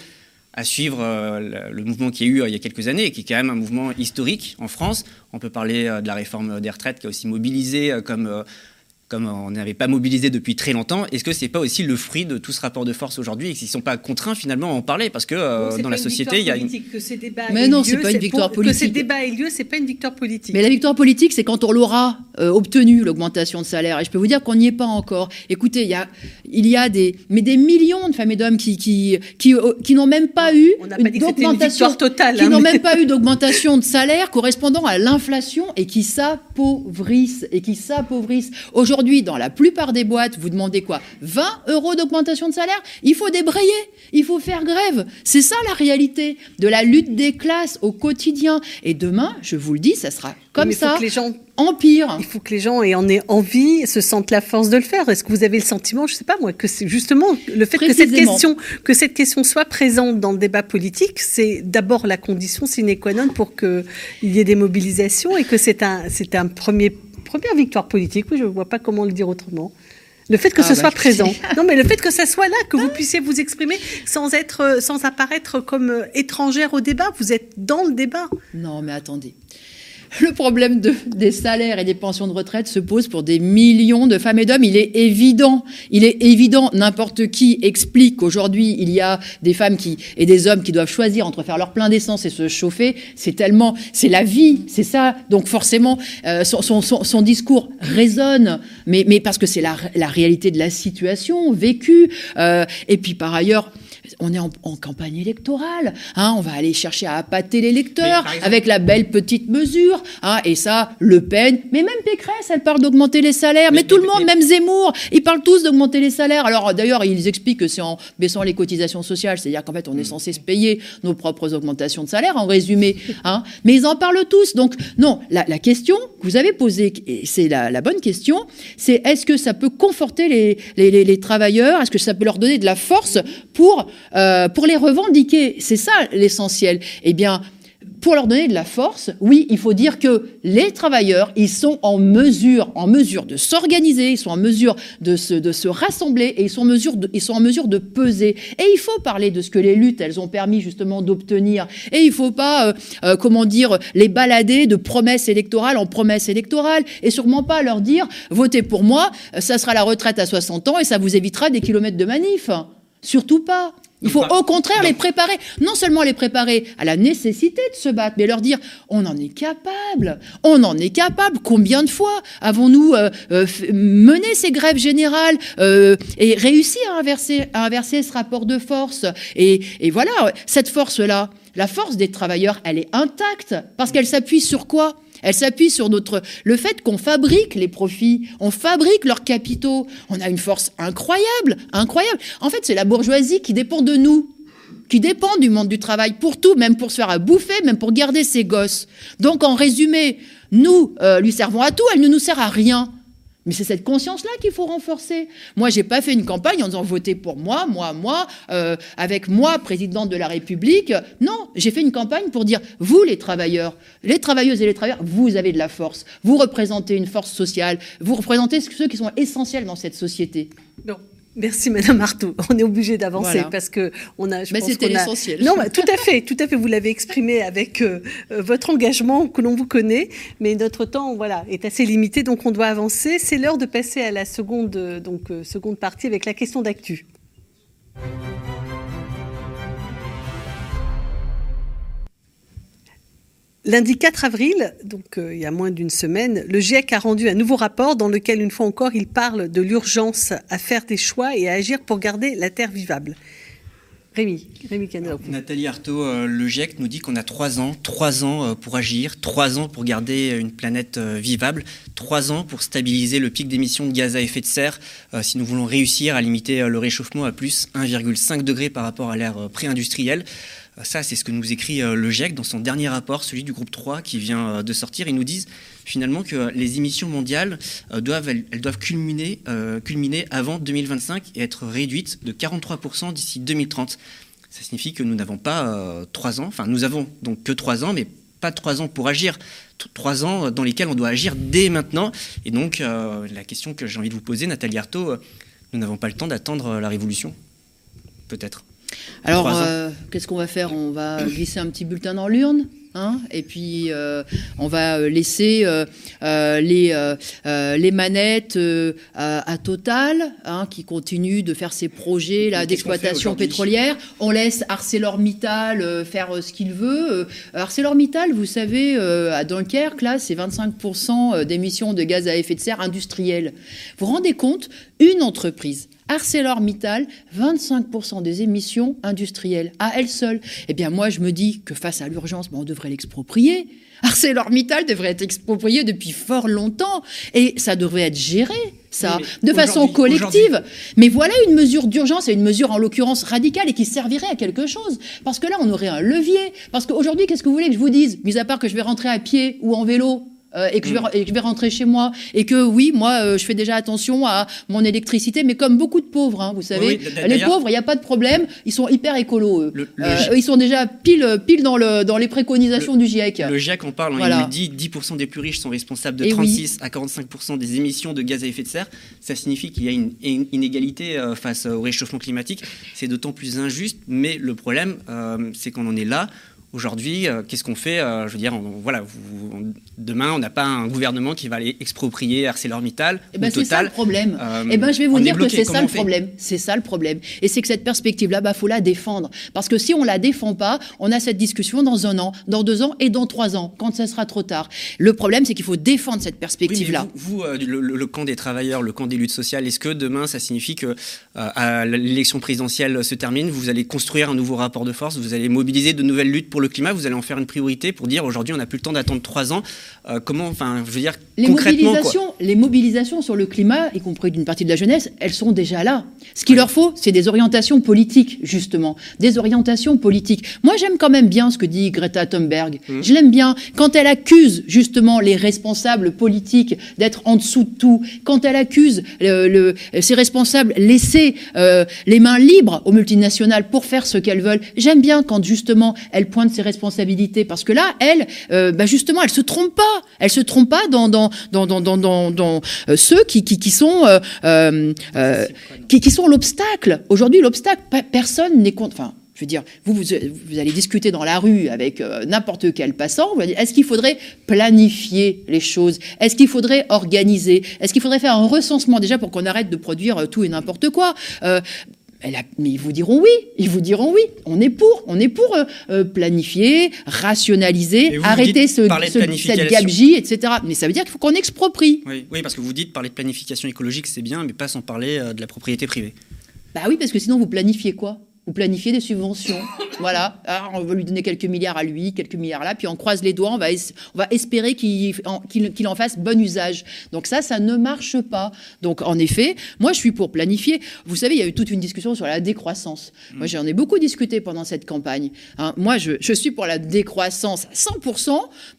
à suivre le mouvement qui a eu il y a quelques années, qui est quand même un mouvement historique en France. On peut parler de la réforme des retraites qui a aussi mobilisé comme comme on n'avait pas mobilisé depuis très longtemps, est-ce que c'est pas aussi le fruit de tout ce rapport de force aujourd'hui et qu'ils ne sont pas contraints finalement à en parler? Parce que euh, dans la société il y a une que ces débats mais non c'est pas une victoire politique que ces débats aient lieu c'est pas une victoire politique. Mais la victoire politique c'est quand on l'aura euh, obtenu l'augmentation de salaire. Et je peux vous dire qu'on n'y est pas encore. Écoutez il y a il y a des mais des millions de femmes et d'hommes qui qui qui, euh, qui n'ont même pas eu d'augmentation totale qui hein, n'ont même pas eu d'augmentation de salaire correspondant à l'inflation et qui s'appauvrissent et qui s'appauvrissent. Aujourd'hui Aujourd'hui, dans la plupart des boîtes, vous demandez quoi? 20 euros d'augmentation de salaire? Il faut débrayer, il faut faire grève. C'est ça la réalité de la lutte des classes au quotidien. Et demain, je vous le dis, ça sera comme ça. que les gens empire. Il faut que les gens en aient envie, se sentent la force de le faire. Est-ce que vous avez le sentiment, je ne sais pas moi, que c'est justement le fait que cette question, que cette question soit présente dans le débat politique, c'est d'abord la condition sine qua non pour qu'il y ait des mobilisations et que c'est un, c'est un premier première victoire politique, oui, je ne vois pas comment le dire autrement. Le fait que ah, ce bah, soit présent. Non, mais le fait que ça soit là, que vous puissiez vous exprimer sans être, sans apparaître comme euh, étrangère au débat. Vous êtes dans le débat. Non, mais attendez. le problème de, des salaires et des pensions de retraite se pose pour des millions de femmes et d'hommes. Il est évident, il est évident, n'importe qui explique qu'aujourd'hui il y a des femmes qui et des hommes qui doivent choisir entre faire leur plein d'essence et se chauffer. C'est tellement, c'est la vie, c'est ça. Donc forcément, euh, son, son, son, discours résonne, mais, mais parce que c'est la, la, réalité de la situation vécue. Euh, et puis par ailleurs, on est en, campagne électorale, hein, on va aller chercher à appâter les lecteurs avec la belle petite mesure, hein, et ça, Le Pen, mais même Pécresse, elle parle d'augmenter les salaires, mais, tout le monde, même Zemmour, ils parlent tous d'augmenter les salaires. Alors d'ailleurs, ils expliquent que c'est en baissant les cotisations sociales, c'est-à-dire qu'en fait, on est censé se payer nos propres augmentations de salaire, en résumé, hein, mais ils en parlent tous. Donc non, la, question que vous avez posée, et c'est la, bonne question, c'est est-ce que ça peut conforter les, les travailleurs, est-ce que ça peut leur donner de la force pour euh, pour les revendiquer. C'est ça l'essentiel. Eh bien, pour leur donner de la force, oui, il faut dire que les travailleurs, ils sont en mesure, en mesure de s'organiser, ils sont en mesure de se, de se rassembler et ils sont, en mesure de, ils sont en mesure de peser. Et il faut parler de ce que les luttes, elles ont permis justement d'obtenir. Et il faut pas, euh, euh, comment dire, les balader de promesses électorales en promesses électorales et sûrement pas leur dire, votez pour moi, ça sera la retraite à 60 ans et ça vous évitera des kilomètres de manif. Surtout pas. Il faut au contraire les préparer, non seulement les préparer à la nécessité de se battre, mais leur dire on en est capable, on en est capable. Combien de fois avons-nous euh, euh, mené ces grèves générales euh, et réussi à inverser, à inverser ce rapport de force? Et, et voilà, cette force-là, la force des travailleurs, elle est intacte. Parce qu'elle s'appuie sur quoi? Elle s'appuie sur notre, le fait qu'on fabrique les profits, on fabrique leurs capitaux. On a une force incroyable, incroyable. En fait, c'est la bourgeoisie qui dépend de nous, qui dépend du monde du travail pour tout, même pour se faire à bouffer, même pour garder ses gosses. Donc, en résumé, nous euh, lui servons à tout, elle ne nous sert à rien. Mais c'est cette conscience-là qu'il faut renforcer. Moi, j'ai pas fait une campagne en disant votez pour moi, moi, moi, euh, avec moi, présidente de la République. Non, j'ai fait une campagne pour dire vous, les travailleurs, les travailleuses et les travailleurs, vous avez de la force. Vous représentez une force sociale. Vous représentez ceux qui sont essentiels dans cette société. Non. Merci Madame Artaud. On est obligé d'avancer parce que on a. Mais c'était l'essentiel. Non, tout à fait, tout à fait. Vous l'avez exprimé avec euh, euh, votre engagement que l'on vous connaît, mais notre temps, voilà, est assez limité, donc on doit avancer. C'est l'heure de passer à la seconde, donc euh, seconde partie avec la question d'actu. Lundi 4 avril, donc euh, il y a moins d'une semaine, le GIEC a rendu un nouveau rapport dans lequel, une fois encore, il parle de l'urgence à faire des choix et à agir pour garder la Terre vivable. Rémi, Rémi Nathalie Arthaud, euh, le GIEC nous dit qu'on a trois ans, trois ans euh, pour agir, trois ans pour garder une planète vivable, trois ans pour stabiliser le pic d'émissions de gaz à effet de serre si nous voulons réussir à limiter le réchauffement à plus 1,5 degré par rapport à l'ère pré-industrielle. Ça, c'est ce que nous écrit euh, le GIEC dans son dernier rapport, celui du groupe 3 qui vient euh, de sortir. Ils nous disent finalement que les émissions mondiales euh, doivent, culminer, avant 2025 et être réduites de 43% d'ici 2030. Ça signifie que nous n'avons pas trois ans, enfin nous avons donc que trois ans, mais pas trois ans pour agir, trois ans dans lesquels on doit agir dès maintenant. Et donc la question que j'ai envie de vous poser, Nathalie Arthaud, nous n'avons pas le temps d'attendre la révolution Peut-être. Alors, euh, qu'est-ce qu'on va faire? On va glisser un petit bulletin dans l'urne Hein, et puis euh, on va euh, laisser les, les manettes à, Total, hein, qui continue de faire ses projets d'exploitation pétrolière. On laisse ArcelorMittal faire ce qu'il veut. ArcelorMittal, vous savez, à Dunkerque, là, c'est 25% d'émissions de gaz à effet de serre industriels. Vous vous rendez compte? Une entreprise ArcelorMittal, 25% des émissions industrielles à elle seule. Eh bien, moi, je me dis que face à l'urgence, ben, on devrait l'exproprier. ArcelorMittal devrait être exproprié depuis fort longtemps et ça devrait être géré, ça, de façon collective. Mais voilà une mesure d'urgence et une mesure en l'occurrence radicale et qui servirait à quelque chose. Parce que là, on aurait un levier. Parce qu'aujourd'hui, qu'est-ce que vous voulez que je vous dise? Mis à part que je vais rentrer à pied ou en vélo euh, et, que je vais, mm. je vais, rentrer chez moi et que oui, moi, euh, je fais déjà attention à mon électricité, mais comme beaucoup de pauvres, hein, vous savez, les pauvres, il n'y a pas de problème, ils sont hyper écolos. Eux. Euh, ils sont déjà pile, pile dans, le, dans les préconisations du GIEC. Le GIEC en parle, hein, il dit 10% des plus riches sont responsables de 36 à 45% des émissions de gaz à effet de serre. Ça signifie qu'il y a une, inégalité face au réchauffement climatique. C'est d'autant plus injuste, mais le problème, c'est qu'on en est là Aujourd'hui, euh, qu'est-ce qu'on fait euh, Je veux dire, voilà, demain, on n'a pas un gouvernement qui va aller exproprier ArcelorMittal. Eh ben, c'est ça le problème. Euh, eh ben, je vais vous dire que c'est ça le problème. C'est ça le problème. Et c'est que cette perspective-là, bah, faut la défendre. Parce que si on la défend pas, on a cette discussion dans un an, dans deux ans et dans trois ans, quand ça sera trop tard. Le problème, c'est qu'il faut défendre cette perspective-là. vous, le, camp des travailleurs, le camp des luttes sociales, est-ce que demain, ça signifie que à l'élection présidentielle se termine, vous allez construire un nouveau rapport de force, vous allez mobiliser de nouvelles luttes pour le climat, vous allez en faire une priorité pour dire aujourd'hui on n'a plus le temps d'attendre trois ans. Euh, comment, enfin, je veux dire les concrètement, mobilisations, les mobilisations sur le climat, y compris d'une partie de la jeunesse, elles sont déjà là. Ce qu'il leur faut, c'est des orientations politiques justement, des orientations politiques. Moi, j'aime quand même bien ce que dit Greta Thunberg. Mmh. Je l'aime bien quand elle accuse justement les responsables politiques d'être en dessous de tout, quand elle accuse le, ces responsables laisser euh, les mains libres aux multinationales pour faire ce qu'elles veulent. J'aime bien quand justement elle pointe ses responsabilités parce que là, elle, euh, bah justement, elle se trompe pas. Elle se trompe pas dans dans dans dans dans, dans, euh, ceux qui, qui, qui sont euh, qui, qui sont l'obstacle. Aujourd'hui, l'obstacle, personne n'est contre. Enfin, je veux dire, vous, vous, vous, allez discuter dans la rue avec n'importe quel passant, vous allez dire, est-ce qu'il faudrait planifier les choses? Est-ce qu'il faudrait organiser? Est-ce qu'il faudrait faire un recensement déjà pour qu'on arrête de produire tout et n'importe quoi? Mais ils vous diront oui, ils vous diront oui. On est pour, on est pour euh, euh, planifier, rationaliser, arrêter ce, cette gabegie, etc. Mais ça veut dire qu'il faut qu'on exproprie. Oui, parce que vous dites parler de planification écologique, c'est bien, mais pas sans parler euh, de la propriété privée. Bah oui, parce que sinon vous planifiez quoi? Vous planifiez des subventions. voilà. Alors, on va lui donner quelques milliards à lui, quelques milliards là, puis on croise les doigts, on va, on va espérer qu'il en, en fasse bon usage. Donc ça, ça ne marche pas. Donc en effet, moi je suis pour planifier. Vous savez, il y a eu toute une discussion sur la décroissance. Moi j'en ai beaucoup discuté pendant cette campagne. Hein. moi je, je, suis pour la décroissance à 100%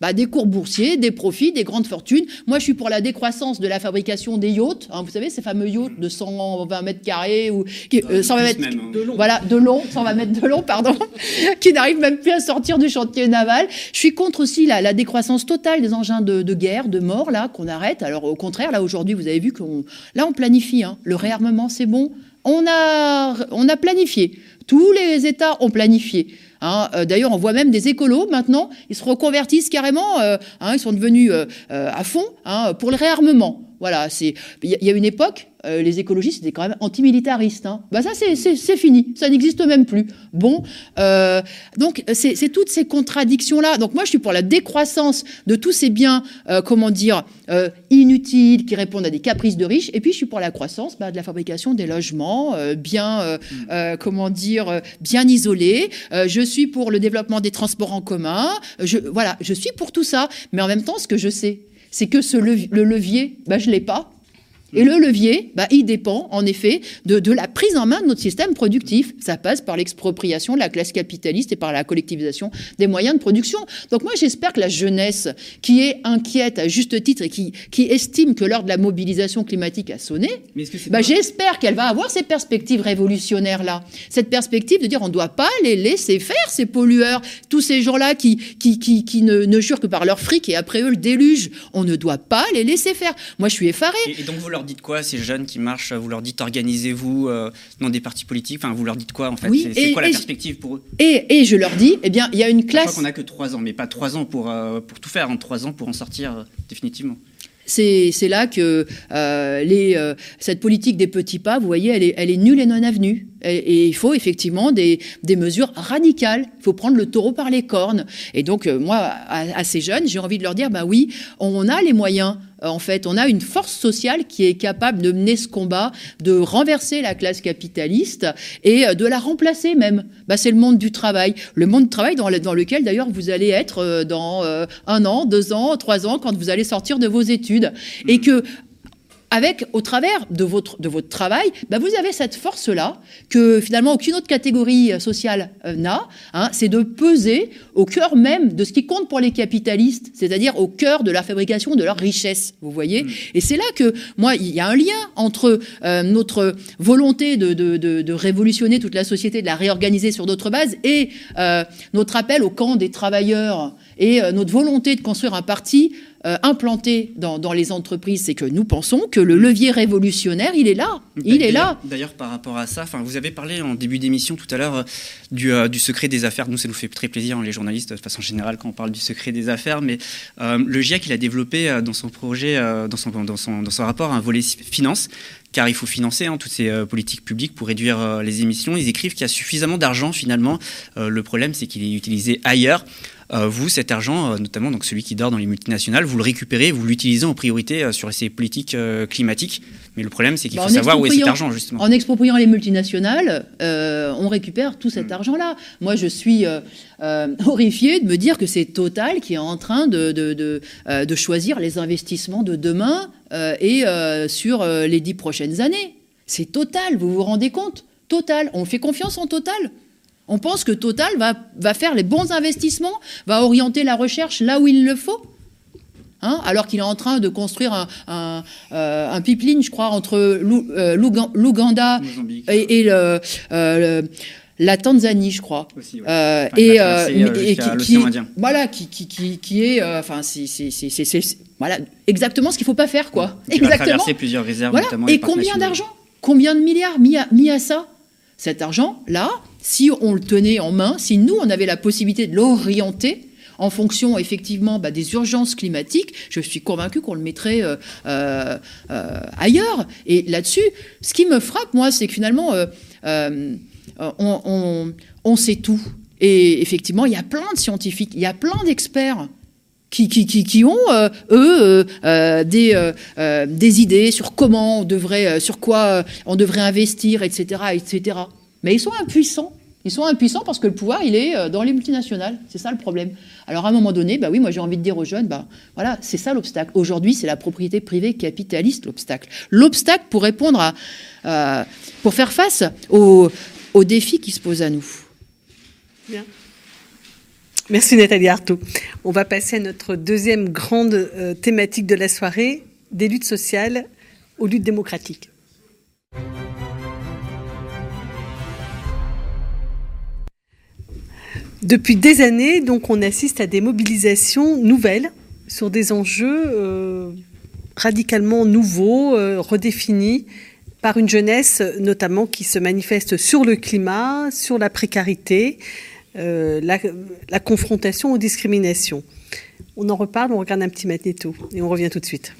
bah, des cours boursiers, des profits, des grandes fortunes. Moi je suis pour la décroissance de la fabrication des yachts. Hein. vous savez, ces fameux yachts de 120 mètres carrés ou 120 euh, mètres hein. de long. Voilà, de long, 120 mètres de long, pardon, qui n'arrivent même plus à sortir du chantier naval. Je suis contre aussi la, décroissance totale des engins de, guerre, de mort, là, qu'on arrête. Alors au contraire, là aujourd'hui, vous avez vu qu'on, là, on planifie. Hein. Le réarmement, c'est bon. On a, on a planifié. Tous les États ont planifié. Hein. Euh, d'ailleurs, on voit même des écolos maintenant, ils se reconvertissent carrément, euh, hein, ils sont devenus euh, à fond pour le réarmement. Voilà, c'est il y a une époque, euh, les écologistes étaient quand même antimilitaristes. Hein. Bah ça, c'est fini, ça n'existe même plus. Bon, euh, donc c'est toutes ces contradictions-là. Donc moi, je suis pour la décroissance de tous ces biens, euh, comment dire, inutiles, qui répondent à des caprices de riches. Et puis, je suis pour la croissance bah, de la fabrication des logements, bien, comment dire, bien isolés. je suis pour le développement des transports en commun. Je, voilà, je suis pour tout ça. Mais en même temps, ce que je sais, c'est que ce le levier, bah, je ne l'ai pas. Et le levier, bah, il dépend en effet de, de, la prise en main de notre système productif. Ça passe par l'expropriation de la classe capitaliste et par la collectivisation des moyens de production. Donc moi j'espère que la jeunesse qui est inquiète à juste titre et qui, qui estime que l'heure de la mobilisation climatique a sonné, bah, j'espère qu'elle va avoir ces perspectives révolutionnaires-là. Cette perspective de dire on ne doit pas les laisser faire, ces pollueurs, tous ces gens-là qui, qui, qui, qui ne, ne, jurent que par leur fric et après eux le déluge. On ne doit pas les laisser faire. Moi je suis effarée. Et, donc vous leur leur dites quoi, ces jeunes qui marchent Vous leur dites organisez-vous dans des partis politiques Enfin, vous leur dites quoi en fait Oui, C'est quoi la perspective pour eux? Et, et je leur dis, eh bien, il y a une Je crois classe. qu'on n'a que trois ans, mais pas trois ans pour, euh, pour tout faire, en trois ans pour en sortir euh, définitivement. C'est c'est là que euh, les, euh, cette politique des petits pas, vous voyez, elle est, elle est nulle et non avenue. Et, et il faut effectivement des, des mesures radicales. Il faut prendre le taureau par les cornes. Et donc, euh, moi, à, à ces jeunes, j'ai envie de leur dire, bah oui, on a les moyens. Euh, En fait, on a une force sociale qui est capable de mener ce combat, de renverser la classe capitaliste et euh, de la remplacer même. Bah, c'est le monde du travail. Le monde du travail dans, dans lequel, d'ailleurs, vous allez être euh, dans un an, deux ans, trois ans, quand vous allez sortir de vos études. Et que avec, au travers de votre, de votre travail, bah, vous avez cette force-là que finalement aucune autre catégorie euh, sociale euh, n'a. hein, c'est de peser au cœur même de ce qui compte pour les capitalistes, c'est-à-dire au cœur de la fabrication de leur richesse. Vous voyez Et c'est là que moi, il y a un lien entre euh, notre volonté de, de, de, de révolutionner toute la société, de la réorganiser sur d'autres bases, et euh, notre appel au camp des travailleurs et euh, notre volonté de construire un parti euh, implanté dans, les entreprises, c'est que nous pensons que le levier révolutionnaire, il est là. Il est là. D'ailleurs, par rapport à ça, vous avez parlé en début d'émission tout à l'heure euh, du, euh, du secret des affaires. Nous, ça nous fait très plaisir, hein, les journalistes, de façon générale, quand on parle du secret des affaires. Mais le GIEC, il a développé dans son projet, dans, son, dans, son, dans son rapport, un volet finance. Car il faut financer hein, toutes ces politiques publiques pour réduire les émissions. Ils écrivent qu'il y a suffisamment d'argent finalement. Le problème, c'est qu'il est utilisé ailleurs. Euh, vous, cet argent, euh, notamment donc celui qui dort dans les multinationales, vous le récupérez, vous l'utilisez en priorité euh, sur ces politiques climatiques. Mais le problème, c'est qu'il Bah, faut savoir où est cet argent, justement. En expropriant les multinationales, on récupère tout cet argent-là. Moi, je suis horrifiée de me dire que c'est Total qui est en train de, de, de, de choisir les investissements de demain et sur les dix prochaines années. C'est Total, vous vous rendez compte? Total, on fait confiance en Total? On pense que Total va, va faire les bons investissements, va orienter la recherche là où il le faut. Hein, alors qu'il est en train de construire un, un, euh, un pipeline, je crois, entre l'Ou- euh, l'Ouganda et, et le, euh, le- la Tanzanie, je crois. Aussi, ouais. Euh, Enfin, et, va qui, voilà, qui, qui, qui, qui est, enfin, c'est voilà, exactement ce qu'il faut pas faire, quoi. Qui va Exactement. traverser plusieurs réserves, Voilà. notamment Et combien d'argent Combien de milliards mis à, mis à ça Cet argent-là, si on le tenait en main, si nous, on avait la possibilité de l'orienter en fonction effectivement bah, des urgences climatiques, je suis convaincue qu'on le mettrait euh, euh, euh, ailleurs. Et là-dessus, ce qui me frappe, moi, c'est que finalement, on, sait tout. Et effectivement, il y a plein de scientifiques, il y a plein d'experts qui, ont, eux, des, des idées sur comment on devrait, sur quoi on devrait investir, etc., etc. Mais ils sont impuissants. Ils sont impuissants parce que le pouvoir, il est euh, dans les multinationales. C'est ça le problème. Alors à un moment donné, bah oui, moi j'ai envie de dire aux jeunes, bah voilà, c'est ça l'obstacle. Aujourd'hui, c'est la propriété privée capitaliste l'obstacle. L'obstacle pour répondre à, euh, pour faire face aux, défis qui se posent à nous. Bien. Merci Nathalie Artaud. On va passer à notre deuxième grande euh, thématique de la soirée, des luttes sociales aux luttes démocratiques. Depuis des années, donc, on assiste à des mobilisations nouvelles sur des enjeux euh, radicalement nouveaux, euh, redéfinis par une jeunesse notamment qui se manifeste sur le climat, sur la précarité, euh, la, confrontation aux discriminations. On en reparle, on regarde un petit magnéto et on revient tout de suite.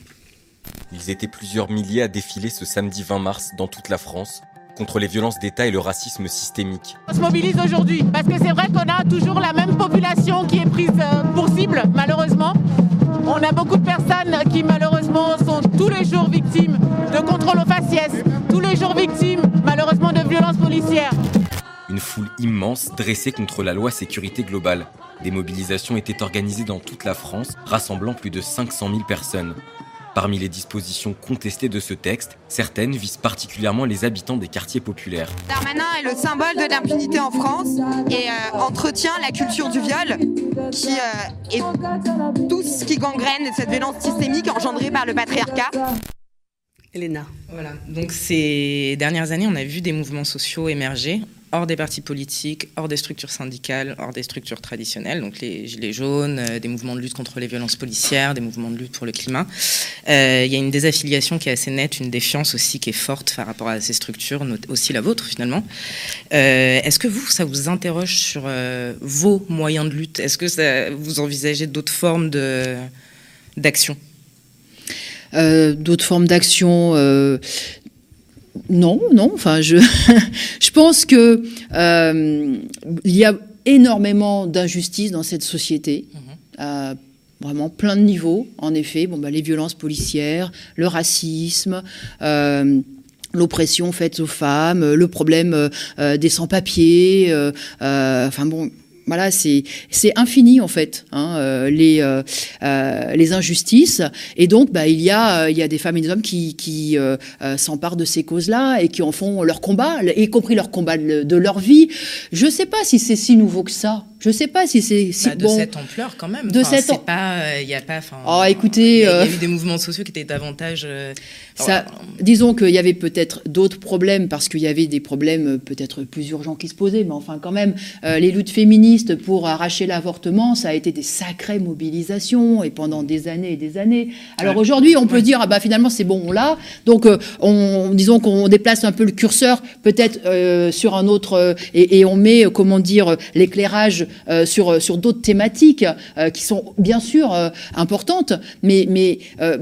Ils étaient plusieurs milliers à défiler ce samedi 20 mars dans toute la France contre les violences d'État et le racisme systémique. On se mobilise aujourd'hui parce que c'est vrai qu'on a toujours la même population qui est prise euh, pour cible, malheureusement. On a beaucoup de personnes qui malheureusement sont tous les jours victimes de contrôles aux faciès, tous les jours victimes malheureusement de violences policières. Une foule immense dressée contre la loi sécurité globale. Des mobilisations étaient organisées dans toute la France, rassemblant plus de 500 000 personnes. Parmi les dispositions contestées de ce texte, certaines visent particulièrement les habitants des quartiers populaires. Darmanin est le symbole de l'impunité en France et euh, entretient la culture du viol qui euh, est tout ce qui gangrène cette violence systémique engendrée par le patriarcat. Elena. Voilà. Donc ces dernières années, on a vu des mouvements sociaux émerger hors des partis politiques, hors des structures syndicales, hors des structures traditionnelles, donc les Gilets jaunes, euh, des mouvements de lutte contre les violences policières, des mouvements de lutte pour le climat. Euh, il y a une désaffiliation qui est assez nette, une défiance aussi qui est forte par rapport à ces structures, aussi la vôtre finalement. Euh, est-ce que vous, ça vous interroge sur vos moyens de lutte? Est-ce que vous envisagez d'autres formes d'action? D'autres formes d'action non, non. Enfin, je, je pense que euh, il y a énormément d'injustices dans cette société. Mhm. vraiment plein de niveaux, en effet. Bon, bah, les violences policières, le racisme. Euh, l'oppression faite aux femmes, le problème euh, des sans-papiers, enfin bon, voilà, c'est infini en fait hein, euh, les euh, euh, les injustices et donc bah, il y a il y a des femmes et des hommes qui, qui s'emparent de ces causes-là et qui en font leur combat, y compris leur combat de, leur vie. Je ne sais pas si c'est si nouveau que ça. Je sais pas si c'est si bah, de cette ampleur quand même. De cette pas, il y a pas. Oh, écoutez, il y, a eu des mouvements sociaux qui étaient davantage. ça, disons qu'il y avait peut-être d'autres problèmes parce qu'il y avait des problèmes peut-être plus urgents qui se posaient, mais enfin quand même, les luttes féministes pour arracher l'avortement, ça a été des sacrées mobilisations et pendant des années et des années. Alors aujourd'hui, on peut dire ah bah finalement c'est bon, on l'a. Donc euh, on, disons qu'on déplace un peu le curseur peut-être euh, sur un autre euh, et, on met comment dire l'éclairage sur sur d'autres thématiques qui sont bien sûr importantes, mais mais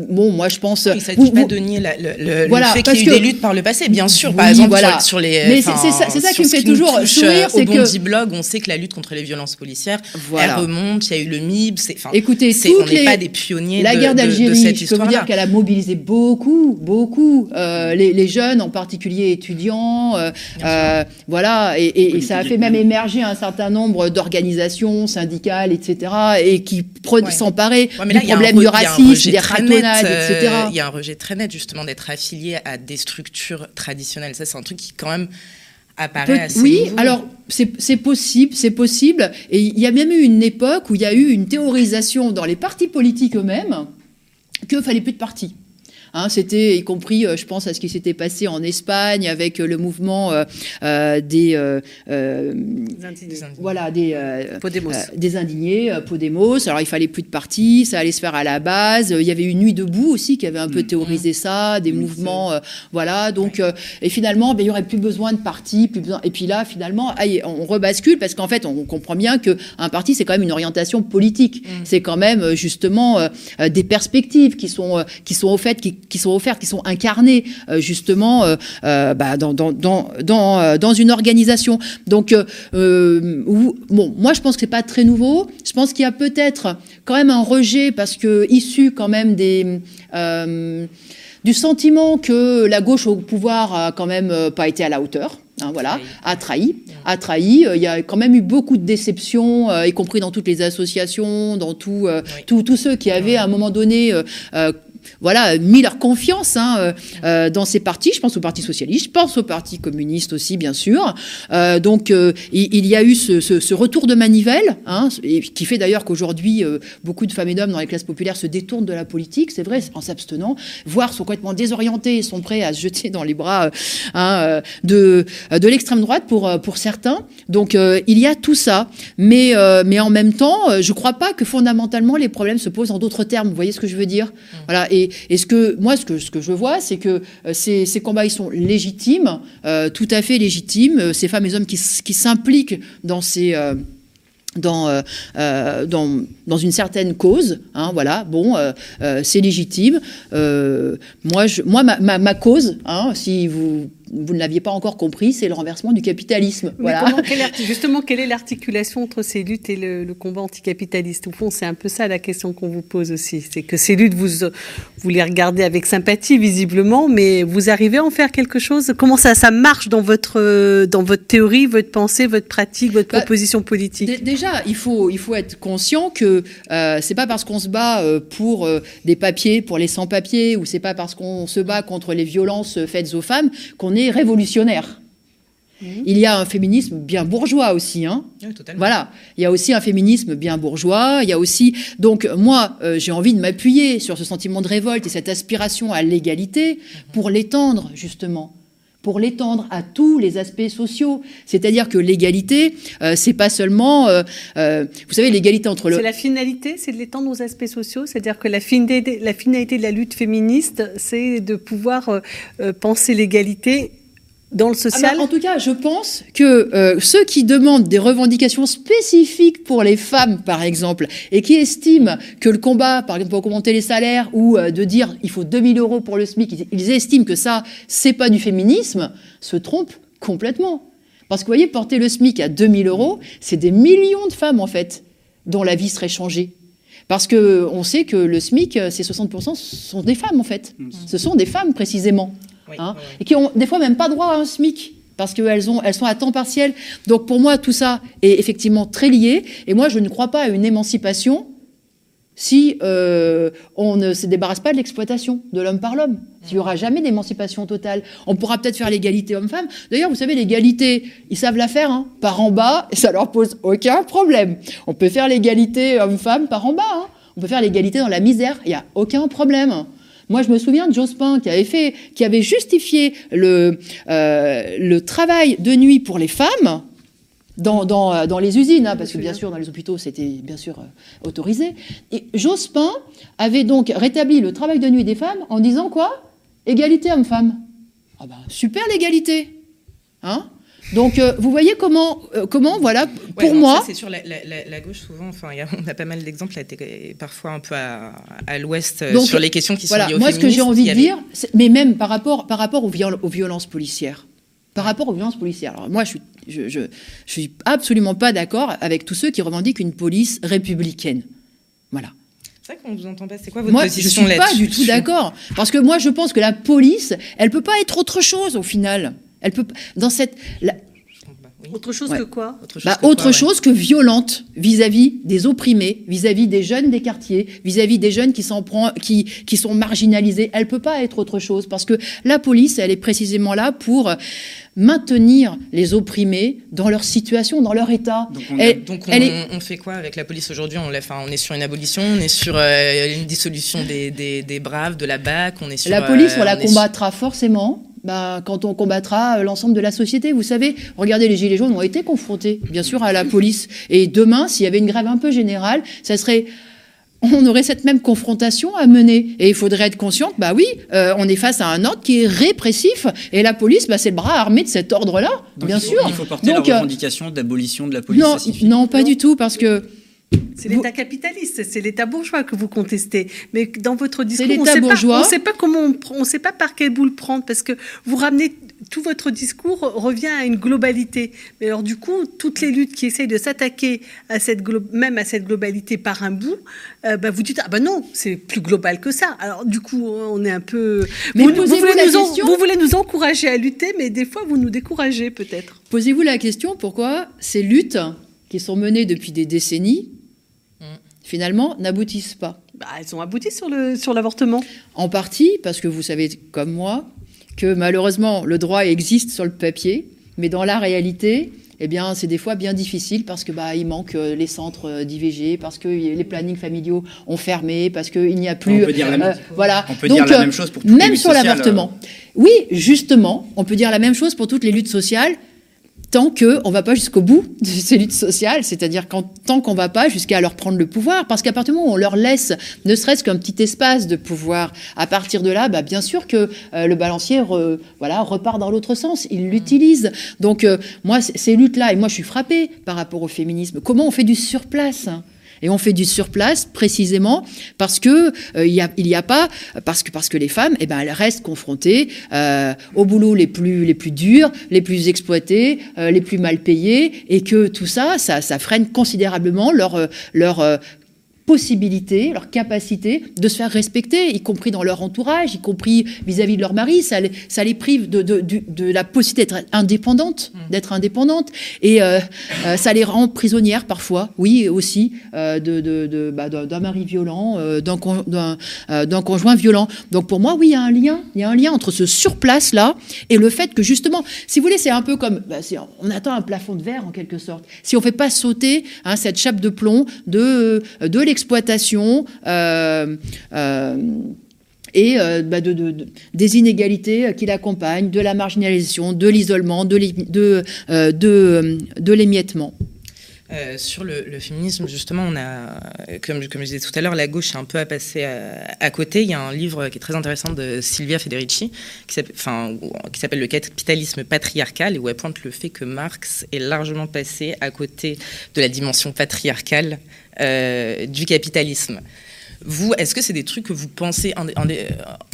bon moi je pense. Il s'agit pas de nier le, voilà, fait qu'il y a eu des luttes par le passé, bien sûr. Par exemple sur, les. Mais c'est ça, ça qui me fait toujours sourire, c'est que. blog, on sait que la lutte contre les violences policières. Elle remonte, il y a eu le MIB. Écoutez, on n'est pas des pionniers la de, guerre d'Algérie, je peux vous dire qu'elle a mobilisé beaucoup, beaucoup, euh, les, jeunes, en particulier étudiants. Euh, euh, voilà, et, ça a fait même émerger un certain nombre d'organisations syndicales, etc., et qui s'emparaient du problème du racisme, des ratonnades, etc. Il y a un rejet très net, justement, d'être affilié à des structures traditionnelles. Ça, c'est un truc qui, quand même, oui, alors c'est possible, c'est possible. Et il y a même eu une époque où il y a eu une théorisation dans les partis politiques eux-mêmes qu'il fallait plus de partis. Hein, c'était y compris, euh, je pense, à ce qui s'était passé en Espagne avec euh, le mouvement euh, des, indignés. voilà, des, Podemos. des indignés, Podemos. Alors il fallait plus de partis, ça allait se faire à la base. Il y avait une nuit debout aussi qui avait un peu mm. théorisé ça, des mouvements, voilà. Donc et finalement, ben, il y aurait plus besoin de partis, plus besoin. Et puis là, finalement, on rebascule parce qu'en fait, on comprend bien que un parti, c'est quand même une orientation politique. Mm. C'est quand même justement des perspectives qui sont qui sont au fait qui qui sont offertes, qui sont incarnées euh, justement euh, euh, bah, dans, dans, dans, dans, une organisation. Donc, bon, moi je pense que c'est pas très nouveau. Je pense qu'il y a peut-être quand même un rejet parce que issu quand même des du sentiment que la gauche au pouvoir a quand même pas été à la hauteur. Hein, voilà, a trahi, a trahi. Il y a quand même eu beaucoup de déceptions, y compris dans toutes les associations, dans tout, tous ceux qui avaient à un moment donné voilà, mis leur confiance hein, euh, euh, dans ces partis. Je pense au Parti socialiste, je pense au Parti communiste aussi, bien sûr. Euh, donc, il, y a eu ce, retour de manivelle, hein, qui fait d'ailleurs qu'aujourd'hui, beaucoup de femmes et d'hommes dans les classes populaires se détournent de la politique, c'est vrai, en s'abstenant, voire sont complètement désorientés et sont prêts à se jeter dans les bras hein, de, de l'extrême droite pour, pour certains. Donc, il y a tout ça. Mais, mais en même temps, je ne crois pas que fondamentalement les problèmes se posent en d'autres termes. Vous voyez ce que je veux dire? Voilà. Et, ce que moi, ce que, je vois, c'est que euh, ces, combats, ils sont légitimes, euh, tout à fait légitimes. Euh, ces femmes et hommes qui, s'impliquent dans une certaine cause. Hein, voilà, bon, c'est légitime. moi, ma cause, hein, si vous vous ne l'aviez pas encore compris, c'est le renversement du capitalisme. voilà. justement, quelle est l'articulation entre ces luttes et le, combat anticapitaliste? Au fond, c'est un peu ça la question qu'on vous pose aussi. C'est que ces luttes, vous, vous les regardez avec sympathie, visiblement, mais vous arrivez à en faire quelque chose? Comment ça, ça marche dans votre, dans votre théorie, votre pensée, votre pratique, votre bah, proposition politique? Déjà, il faut, il faut être conscient que euh, c'est pas parce qu'on se bat euh, pour euh, des papiers, pour les sans-papiers, ou c'est pas parce qu'on se bat contre les violences faites aux femmes qu'on révolutionnaire. Mhm. Il y a un féminisme bien bourgeois aussi, hein. voilà. Il y a aussi un féminisme bien bourgeois. Il y a aussi donc moi euh, j'ai envie de m'appuyer sur ce sentiment de révolte et cette aspiration à l'égalité mhm. pour l'étendre justement pour l'étendre à tous les aspects sociaux. C'est-à-dire que l'égalité, euh, c'est pas seulement, euh, euh, vous savez, l'égalité entre le. C'est la finalité, c'est de l'étendre aux aspects sociaux. C'est-à-dire que la finalité, de la lutte féministe, c'est de pouvoir euh, penser l'égalité dans le Ah social. en tout cas, je pense que euh, ceux qui demandent des revendications spécifiques pour les femmes, par exemple, et qui estiment que le combat, par exemple, pour augmenter les salaires ou euh, de dire il faut 2000 euros pour le SMIC, ils, ils estiment que ça, c'est pas du féminisme, se trompent complètement. Parce que vous voyez, porter le SMIC à 2000 euros, c'est des millions de femmes, en fait, dont la vie serait changée. Parce que on sait que le SMIC, euh, c'est 60% sont des femmes, en fait. Ce sont des femmes, précisément. Hein, Et qui ont des fois même pas droit à un SMIC. Parce qu'elles ont, elles sont à temps partiel. Donc pour moi, tout ça est effectivement très lié. Et moi, je ne crois pas à une émancipation si euh, on ne se débarrasse pas de l'exploitation de l'homme par l'homme. Il n'y aura jamais d'émancipation totale. On pourra peut-être faire l'égalité homme-femme. D'ailleurs, vous savez, l'égalité, ils savent la faire, hein, par en bas, et ça leur pose aucun problème. On peut faire l'égalité homme-femme par en bas. hein. On peut faire l'égalité dans la misère, il n'y a aucun problème. Moi, je me souviens de Jospin qui avait fait, qui avait justifié le, euh, le travail de nuit pour les femmes dans, dans, euh, dans les usines, hein, parce que bien sûr, dans les hôpitaux, c'était bien sûr euh, autorisé. Et Jospin avait donc rétabli le travail de nuit des femmes en disant quoi? Égalité homme-femme. Ah ben, super l'égalité. Hein? Donc, euh, vous voyez comment, euh, comment voilà, pour Ouais, moi. c'est sûr, la, la- la- la gauche, souvent, enfin, il y a- on a pas mal d'exemples, t'es parfois un peu à, à l'ouest euh, Donc, sur les questions qui voilà, sont liées aux Moi, ce que j'ai envie de avait- dire, mais même par rapport, par rapport aux, viol- aux violences policières. Par rapport aux violences policières. Alors, moi, je suis, je, je, je suis absolument pas d'accord avec tous ceux qui revendiquent une police républicaine. Voilà. C'est vrai qu'on vous entend pas. C'est quoi votre Moi, je position suis pas là-dessus? du tout d'accord. Parce que moi, je pense que la police, elle peut pas être autre chose au final. Elle peut pas- dans cette la- Autre chose Ouais. que quoi? Bah, autre chose que violente vis-à-vis des opprimés, vis-à-vis des jeunes des quartiers, vis-à-vis des jeunes qui, prend, qui, qui sont marginalisés. Elle peut pas être autre chose parce que la police, elle est précisément là pour euh, maintenir les opprimés dans leur situation, dans leur état. Donc, on, Elle- donc on- elle est- on fait quoi avec la police aujourd'hui? On, l'a- enfin, on est sur une abolition, on est sur euh, une dissolution des, des, des braves, de la BAC, on est sur... La police, euh, on la sur- combattra forcément. Bah, quand on combattra euh, l'ensemble de la société, vous savez, regardez, les Gilets jaunes ont été confrontés, bien sûr, à la police. Et demain, s'il y avait une grève un peu générale, ça serait, on aurait cette même confrontation à mener. Et il faudrait être conscient que, bah oui, euh, on est face à un ordre qui est répressif. Et la police, bah, c'est le bras armé de cet ordre-là, Donc, bien il faut, sûr. Il faut porter Donc, la euh, revendication d'abolition de la police. non, pas du tout, parce que C'est l'État capitaliste, c'est l'État bourgeois que vous contestez. Mais dans votre discours, on ne sait pas comment, on, on sait pas par quel bout le prendre, parce que vous ramenez tout votre discours revient à une globalité. Mais alors du coup, toutes les luttes qui essayent de s'attaquer à cette même à cette globalité par un bout, euh, bah, vous dites ah ben non, c'est plus global que ça. Alors du coup, on est un peu. Mais vous, voulez nous en- vous voulez nous encourager à lutter, mais des fois vous nous découragez peut-être. Posez-vous la question pourquoi ces luttes qui sont menées depuis des décennies, finalement, n'aboutissent pas. Bah, elles ont abouti sur le sur l'avortement. En partie parce que vous savez comme moi que malheureusement le droit existe sur le papier, mais dans la réalité, eh bien c'est des fois bien difficile parce que bah il manque euh, les centres euh, d'IVG, parce que les plannings familiaux ont fermé, parce qu'il n'y a plus. On peut dire la même- voilà. on peut dire la même chose pour toutes les même luttes sur sociales, l'avortement. Oui, justement, on peut dire la même chose pour toutes les luttes sociales tant que on va pas jusqu'au bout de ces luttes sociales, c'est-à-dire tant qu'on va pas jusqu'à leur prendre le pouvoir, parce qu'à partir du moment où on leur laisse ne serait-ce qu'un petit espace de pouvoir, à partir de là, bah, bien sûr que euh, le balancier re- voilà, repart dans l'autre sens, ils l'utilisent. Donc euh, moi, ces luttes-là, et moi je suis frappée par rapport au féminisme, comment on fait du surplace hein? Et on fait du surplace précisément parce que euh, il y a a pas parce que parce que les femmes eh ben elles restent confrontées euh, aux boulots les plus les plus durs, les plus exploités, euh, les plus mal payés et que tout ça ça ça freine considérablement leur euh, leur possibilité, leur capacité de se faire respecter, y compris dans leur entourage, y compris vis-à-vis de leur mari. Ça les, ça les prive de, de, de la possibilité d'être indépendante, d'être indépendante. Et euh, euh, ça les rend prisonnières parfois, oui, aussi, euh, de, de, de- bah, d'un d'un mari violent, euh, d'un con- conjoint violent. Donc pour moi, oui, il y a un lien. Il y a un lien entre ce surplace-là et le fait que justement, si vous voulez, c'est un peu comme, bah, on attend un plafond de verre en quelque sorte. Si on fait pas sauter hein, cette chape de plomb de, de euh, euh, et euh, bah, de, de, de, des inégalités qui l'accompagnent, de la marginalisation, de l'isolement, de, l'émiettement. Sur le, féminisme, justement, on a, comme, je disais tout à l'heure, la gauche est un peu à passer à, côté. Il y a un livre qui est très intéressant de Silvia Federici, qui s'appelle Le capitalisme patriarcal, et où elle pointe le fait que Marx est largement passé à côté de la dimension patriarcale euh, du capitalisme. Vous, est-ce que c'est des trucs que vous pensez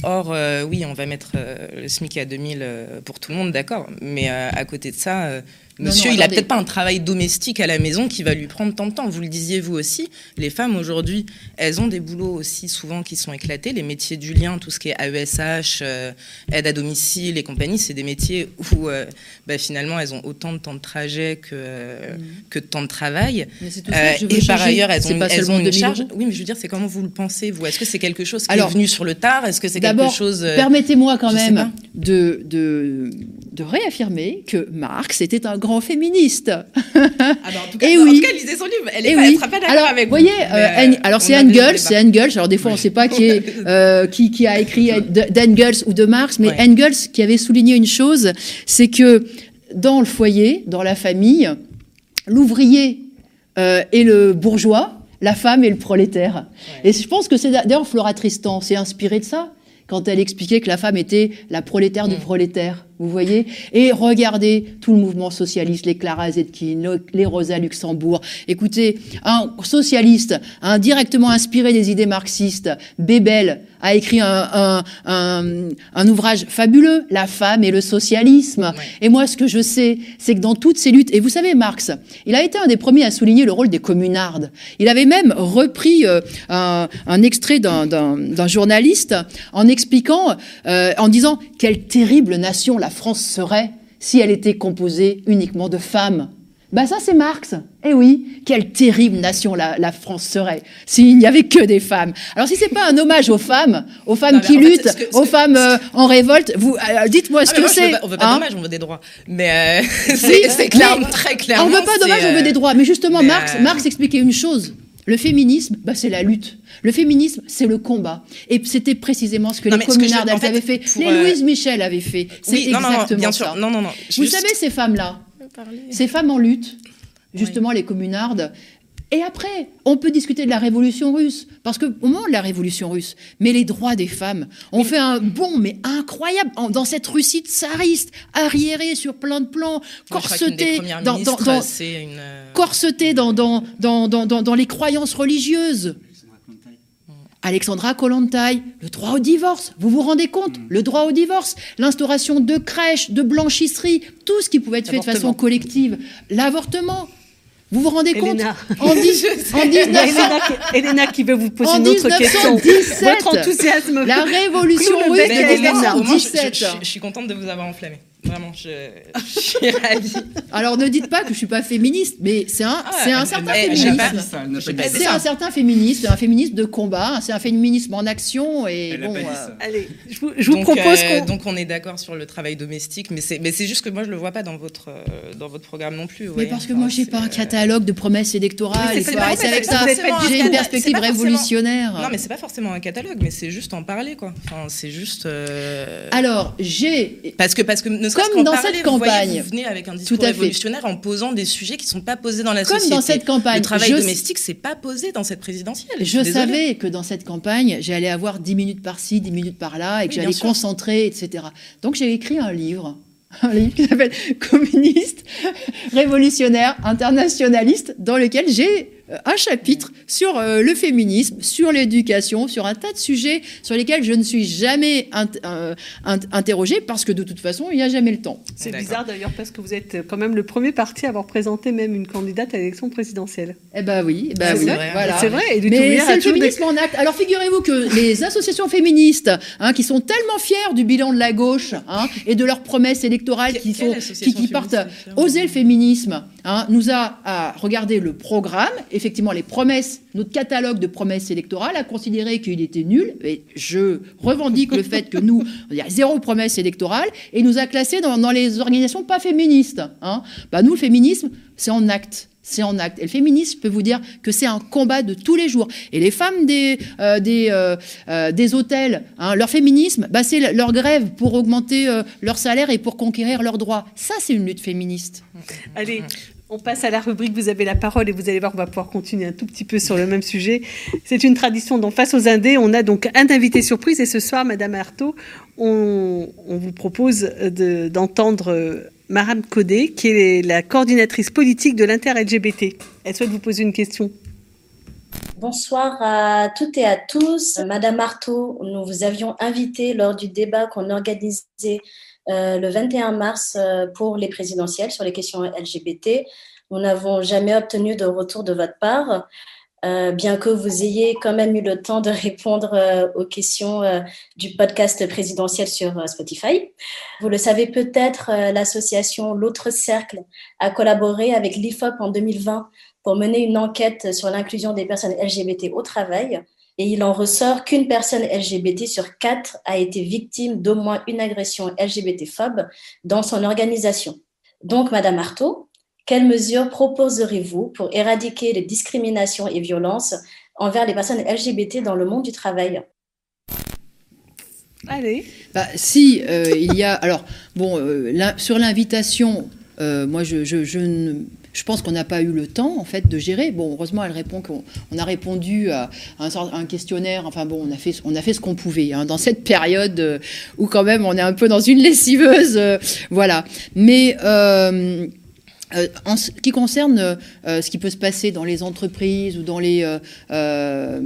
Or, euh, oui, on va mettre euh, le SMIC à 2000 euh, pour tout le monde, d'accord. Mais euh, à côté de ça, Monsieur, non, non, il a peut-être pas un travail domestique à la maison qui va lui prendre tant de temps. Vous le disiez vous aussi, les femmes aujourd'hui, elles ont des boulots aussi souvent qui sont éclatés. Les métiers du lien, tout ce qui est AESH, euh, aide à domicile et compagnie, c'est des métiers où euh, bah, finalement elles ont autant de temps de trajet que, euh, mmh. que de temps de travail. et par ailleurs, elles ont, elles ont une charge. Oui, mais je veux dire, c'est comment vous le pensez, vous? Est-ce que c'est quelque chose qui Alors, est venu sur le tard? Est-ce que c'est quelque chose. Permettez-moi quand même de, de, de réaffirmer que Marx était un grand féministe. Ah bah en tout cas, et non, oui. en tout cas, lisez son livre. Elle ne oui. sera pas d'accord avec vous. voyez, euh, euh, alors c'est Engels, c'est Engels. Alors des fois, oui. on ne sait pas qui, est, euh, qui, qui, a écrit d'Engels ou de Marx, mais ouais. Engels qui avait souligné une chose, c'est que dans le foyer, dans la famille, l'ouvrier euh, et le bourgeois, la femme et le prolétaire. Ouais. Et je pense que c'est d'ailleurs Flora Tristan s'est inspirée de ça quand elle expliquait que la femme était la prolétaire du mmh. prolétaire. Vous voyez? Et regardez tout le mouvement socialiste, les Clara Zetkin, les Rosa Luxembourg. Écoutez, un socialiste, un directement inspiré des idées marxistes, Bébel, a écrit un, un, un, un, ouvrage fabuleux, La femme et le socialisme. Et moi, ce que je sais, c'est que dans toutes ces luttes, et vous savez, Marx, il a été un des premiers à souligner le rôle des communardes. Il avait même repris euh, un, extrait d'un journaliste en expliquant, euh, en disant, quelle terrible nation la France serait si elle était composée uniquement de femmes. Ben ça c'est Marx. Eh oui, quelle terrible nation la, la France serait s'il n'y avait que des femmes. Alors si c'est pas un hommage aux femmes, aux femmes non, qui luttent, fait, que, aux femmes euh, en révolte, vous euh, dites-moi ce ah, que c'est. On veut pas hein d'hommage, on veut des droits. Mais euh, c'est clair, très clairement. On veut pas d'hommage, on veut des droits. Mais justement, mais Marx, Marx expliquait une chose. Le féminisme, bah, c'est la lutte. Le féminisme, c'est le combat. Et c'était précisément ce que non, les communards en fait, avaient fait. Les euh... Louise Michel avaient fait. C'est oui, exactement non, non, bien ça. Sûr. Non, non, non. Vous Juste... savez, ces femmes-là, ces femmes en lutte, justement oui. les communardes, et après, on peut discuter de la révolution russe, parce qu'au moment de la révolution russe, mais les droits des femmes ont fait un bond, mais incroyable, dans cette Russie tsariste, arriérée sur plein de plans, corsetée dans, dans, dans, une... corsetée dans, dans, dans, dans, dans les croyances religieuses. Alexandra Kollontai, le droit au divorce, vous vous rendez compte? Le droit au divorce, l'instauration de crèches, de blanchisseries, tout ce qui pouvait être fait de façon collective, l'avortement, vous vous rendez compte Elena. En, 10, en 19... Elena, Elena, qui veut vous poser en une autre 1917, question. Votre enthousiasme. La révolution russe de 1917. Je, je, je, suis contente de vous avoir enflammé. Vraiment, je, je suis ravie. Alors ne dites pas que je suis pas féministe, mais c'est un, ah, c'est un certain féminisme. C'est un certain féminisme, un féminisme de combat, c'est un féminisme en action et bon. Euh... Allez, je vous, je vous donc, propose euh, qu'on. Donc on est d'accord sur le travail domestique, mais c'est, mais c'est juste que moi je le vois pas dans votre, euh, dans votre programme non plus. Mais parce que enfin, moi j'ai pas un catalogue de promesses électorales. Il faut arrêter avec ça. J'ai une perspective révolutionnaire. Non, mais c'est pas forcément un catalogue, mais c'est juste en parler quoi. Enfin, c'est juste. Alors j'ai. Parce que parce que ne comme dans cette campagne, vous venez avec un discours révolutionnaire en posant des sujets qui ne sont pas posés dans la comme société. dans cette campagne, le travail je... domestique, c'est pas posé dans cette présidentielle. Je, je savais que dans cette campagne, j'allais avoir 10 minutes par-ci, 10 minutes par-là, et que oui, j'allais concentrer, etc. Donc j'ai écrit un livre un livre qui s'appelle Communiste, révolutionnaire, internationaliste, dans lequel j'ai un chapitre sur euh, le féminisme, sur l'éducation, sur un tas de sujets sur lesquels je ne suis jamais int euh, int interrogée parce que de toute façon, il n'y a jamais le temps. C'est bizarre d'ailleurs parce que vous êtes quand même le premier parti à avoir présenté même une candidate à l'élection présidentielle. Eh ben oui, eh ben c'est oui, vrai. Voilà. C'est vrai. Et Mais c'est le féminisme des... en acte. Alors figurez-vous que les associations féministes, hein, qui sont tellement fières du bilan de la gauche hein, et de leurs promesses électorales qui, sont, qui, qui partent oser le féminisme, hein, nous a à regarder le programme effectivement les promesses, notre catalogue de promesses électorales, a considéré qu'il était nul. Et je revendique le fait que nous, il y a zéro promesse électorale, et nous a classés dans, dans les organisations pas féministes. Hein. Bah, nous, le féminisme, c'est en acte. c'est en acte. Et le féminisme, je peux vous dire que c'est un combat de tous les jours. Et les femmes des, euh, des, euh, euh, des hôtels, hein, leur féminisme, bah, c'est leur grève pour augmenter leur salaire et pour conquérir leurs droits. Ça, c'est une lutte féministe. Allez, on passe à la rubrique Vous avez la parole et vous allez voir, on va pouvoir continuer un tout petit peu sur le même sujet. C'est une tradition dont face aux Indés, on a donc un invité surprise et ce soir, Madame Artaud, on, vous propose d'entendre Maram Kodé, qui est la coordinatrice politique de l'Inter-LGBT. Elle souhaite vous poser une question. Bonsoir à toutes et à tous. Madame Artaud, nous vous avions invité lors du débat qu'on organisait euh, le 21 mars euh, pour les présidentielles sur les questions LGBT. Nous n'avons jamais obtenu de retour de votre part. Euh, bien que vous ayez quand même eu le temps de répondre euh, aux questions euh, du podcast présidentiel sur Spotify. Vous le savez peut-être, l'association L'autre Cercle a collaboré avec l'IFOP en 2020 pour mener une enquête sur l'inclusion des personnes LGBT au travail. Et il en ressort qu'une personne LGBT sur quatre a été victime d'au moins une agression LGBT-phobe dans son organisation. Donc, Madame Artaud, quelles mesures proposerez-vous pour éradiquer les discriminations et violences envers les personnes LGBT dans le monde du travail? Allez. Bah, si euh, il y a alors bon euh, sur l'invitation, euh, moi je, je, je, pense qu'on n'a pas eu le temps en fait de gérer. Bon, heureusement, elle répond qu'on on a répondu à un, questionnaire. Enfin bon, on a fait, on a fait ce qu'on pouvait hein, dans cette période où quand même on est un peu dans une lessiveuse, voilà. Mais euh, en ce qui concerne euh, ce qui peut se passer dans les entreprises ou dans les euh,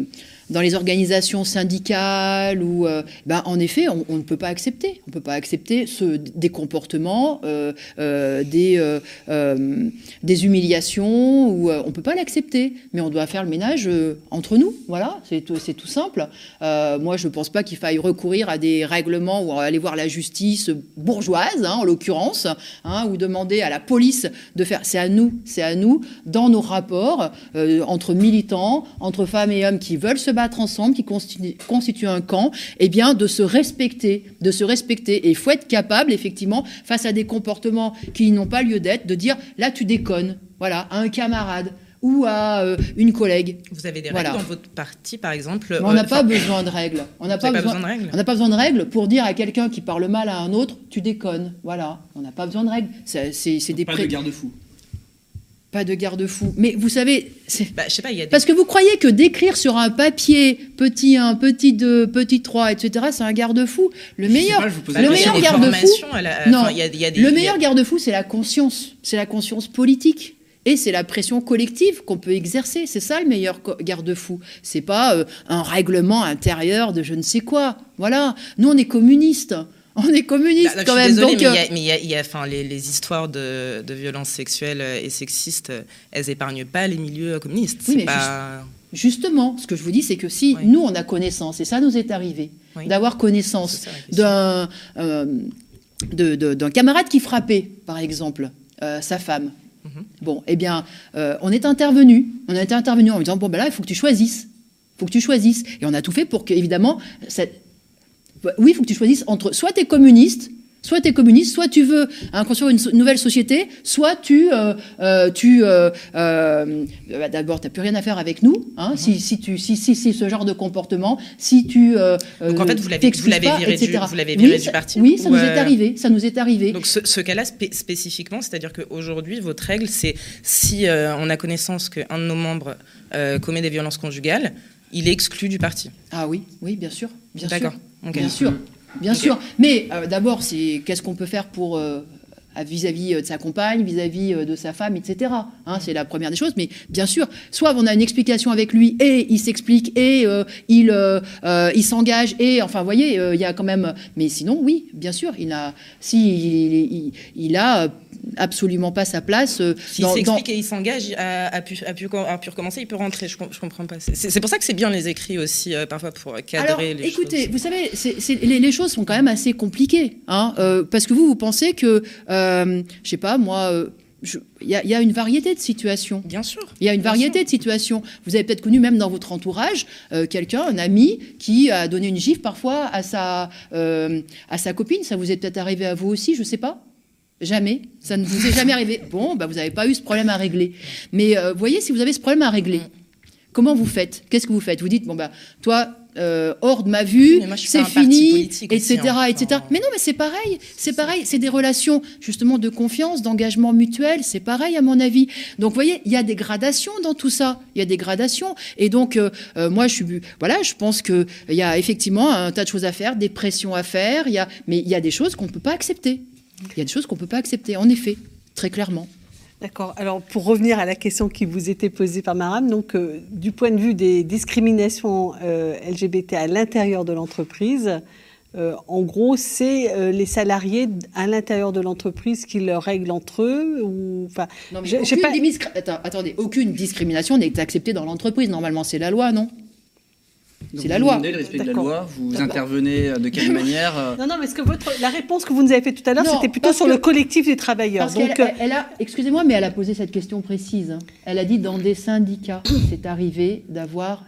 dans les organisations syndicales ou euh, ben, en effet on, ne peut pas accepter. On peut pas accepter ce, des comportements euh, euh, des humiliations ou on peut pas l'accepter. Mais on doit faire le ménage entre nous. Voilà c'est tout, simple. Moi je pense pas qu'il faille recourir à des règlements ou aller voir la justice bourgeoise hein, en l'occurrence hein, ou demander à la police de faire. C'est à nous c'est à nous dans nos rapports entre militants entre femmes et hommes qui veulent se battre ensemble, qui constitue, un camp, eh bien, de se respecter, de se respecter. Et il faut être capable, effectivement, face à des comportements qui n'ont pas lieu d'être, de dire là, tu déconnes, voilà, à un camarade ou à euh, une collègue. Vous avez des règles dans votre parti, par exemple On n'a euh, pas besoin de règles. On n'a pas, besoin, de règles. On n'a pas besoin de règles pour dire à quelqu'un qui parle mal à un autre, tu déconnes. Voilà, on n'a pas besoin de règles. C'est des pas de garde-fou pas de garde-fou. Mais vous savez, c'est bah, pas, parce que vous croyez que d'écrire sur un papier petit 1, petit 2, petit 3, etc., c'est un garde-fou. Le meilleur, le meilleur garde-fou, non, le meilleur garde-fou, c'est la conscience, c'est la conscience politique. Et c'est la pression collective qu'on peut exercer. C'est ça le meilleur garde-fou. C'est pas euh, un règlement intérieur de je ne sais quoi. Voilà. Nous, on est communistes on est communiste bah, quand même. donc, mais il y a, enfin, les, histoires de, violences sexuelles et sexistes, elles épargnent pas les milieux communistes. Oui, justement, ce que je vous dis, c'est que si nous, on a connaissance, et ça nous est arrivé, d'avoir connaissance d'un euh, camarade qui frappait, par exemple, euh, sa femme. Mhm. Bon, eh bien, euh, on est intervenu, on a été intervenu en disant bon ben là, il faut que tu choisisses, il faut que tu choisisses, et on a tout fait pour que évidemment cette, oui, il faut que tu choisisses entre soit tu es communiste, soit tu es communiste, soit tu veux hein, construire une nouvelle société, soit tu, euh, euh, tu euh, bah, d'abord, tu n'as plus rien à faire avec nous, hein, mhm. si, si, tu, si, si, si, ce genre de comportement, si tu. Donc en fait, vous l'avez, viré, du, vous du parti Oui, ça nous est arrivé. Ça nous est arrivé. Donc ce, cas-là spécifiquement, c'est-à-dire qu'aujourd'hui, votre règle, c'est si on a connaissance qu'un de nos membres commet des violences conjugales, il est exclu du parti. Ah oui, oui, bien sûr. Bien Bien sûr, bien sûr. Mais euh, d'abord, c'est qu'est-ce qu'on peut faire pour euh, vis-à-vis euh, de sa compagne, vis-à-vis de sa femme, etc. Hein, c'est la première des choses. Mais bien sûr, soit on a une explication avec lui et il s'explique et il, il s'engage et enfin, vous voyez, il y a quand même. Mais sinon, oui, bien sûr, il a, si il a absolument pas sa place. Euh, S'il s'explique et il s'engage, a, pu, a, pu, recommencer, il peut rentrer. Je, je comprends pas. C'est pour ça que c'est bien les écrits aussi, euh, parfois, pour cadrer Alors, écoutez, vous savez, les, choses sont quand même assez compliquées. Hein, euh, parce que vous, vous pensez que, je sais pas, moi. il y, a une variété de situations. Bien sûr. Il y a une variété de situations. Vous avez peut-être connu même dans votre entourage quelqu'un, un ami, qui a donné une gifle parfois à sa, à sa copine. Ça vous est peut-être arrivé à vous aussi, je ne sais pas. Jamais. Ça ne vous est jamais arrivé. Bon, bah, vous n'avez pas eu ce problème à régler. Mais euh, voyez, si vous avez ce problème à régler, comment vous faites? Qu'est-ce que vous faites? Vous dites, bon, bah, toi, euh, hors de ma vue, c'est fini, etc., hein. etc. Mais non, mais c'est pareil, c'est pareil, c'est des relations justement de confiance, d'engagement mutuel, c'est pareil à mon avis. Donc, vous voyez, il y a des gradations dans tout ça, il y a des gradations. Et donc, euh, euh, moi, je suis, voilà, je pense que il y a effectivement un tas de choses à faire, des pressions à faire, il y a, mais il y a des choses qu'on ne peut pas accepter. Il y a des choses qu'on ne peut pas accepter, en effet, très clairement. D'accord. Alors, pour revenir à la question qui vous était posée par Maram, donc, euh, du point de vue des discriminations euh, LGBT à l'intérieur de l'entreprise, euh, en gros, c'est les salariés à l'intérieur de l'entreprise qui le règlent entre eux ou, non, mais aucune pas... Attends, attendez, aucune discrimination n'est acceptée dans l'entreprise. Normalement, c'est la loi, non? C'est la loi. Vous demandez le respect de la loi, vous intervenez de quelle manière Non, non, mais ce que votre, la réponse que vous nous avez faite tout à l'heure, c'était plutôt sur le collectif des travailleurs. Donc, elle, a, excusez-moi, mais elle a posé cette question précise. Hein. Elle a dit dans des syndicats, c'est arrivé d'avoir.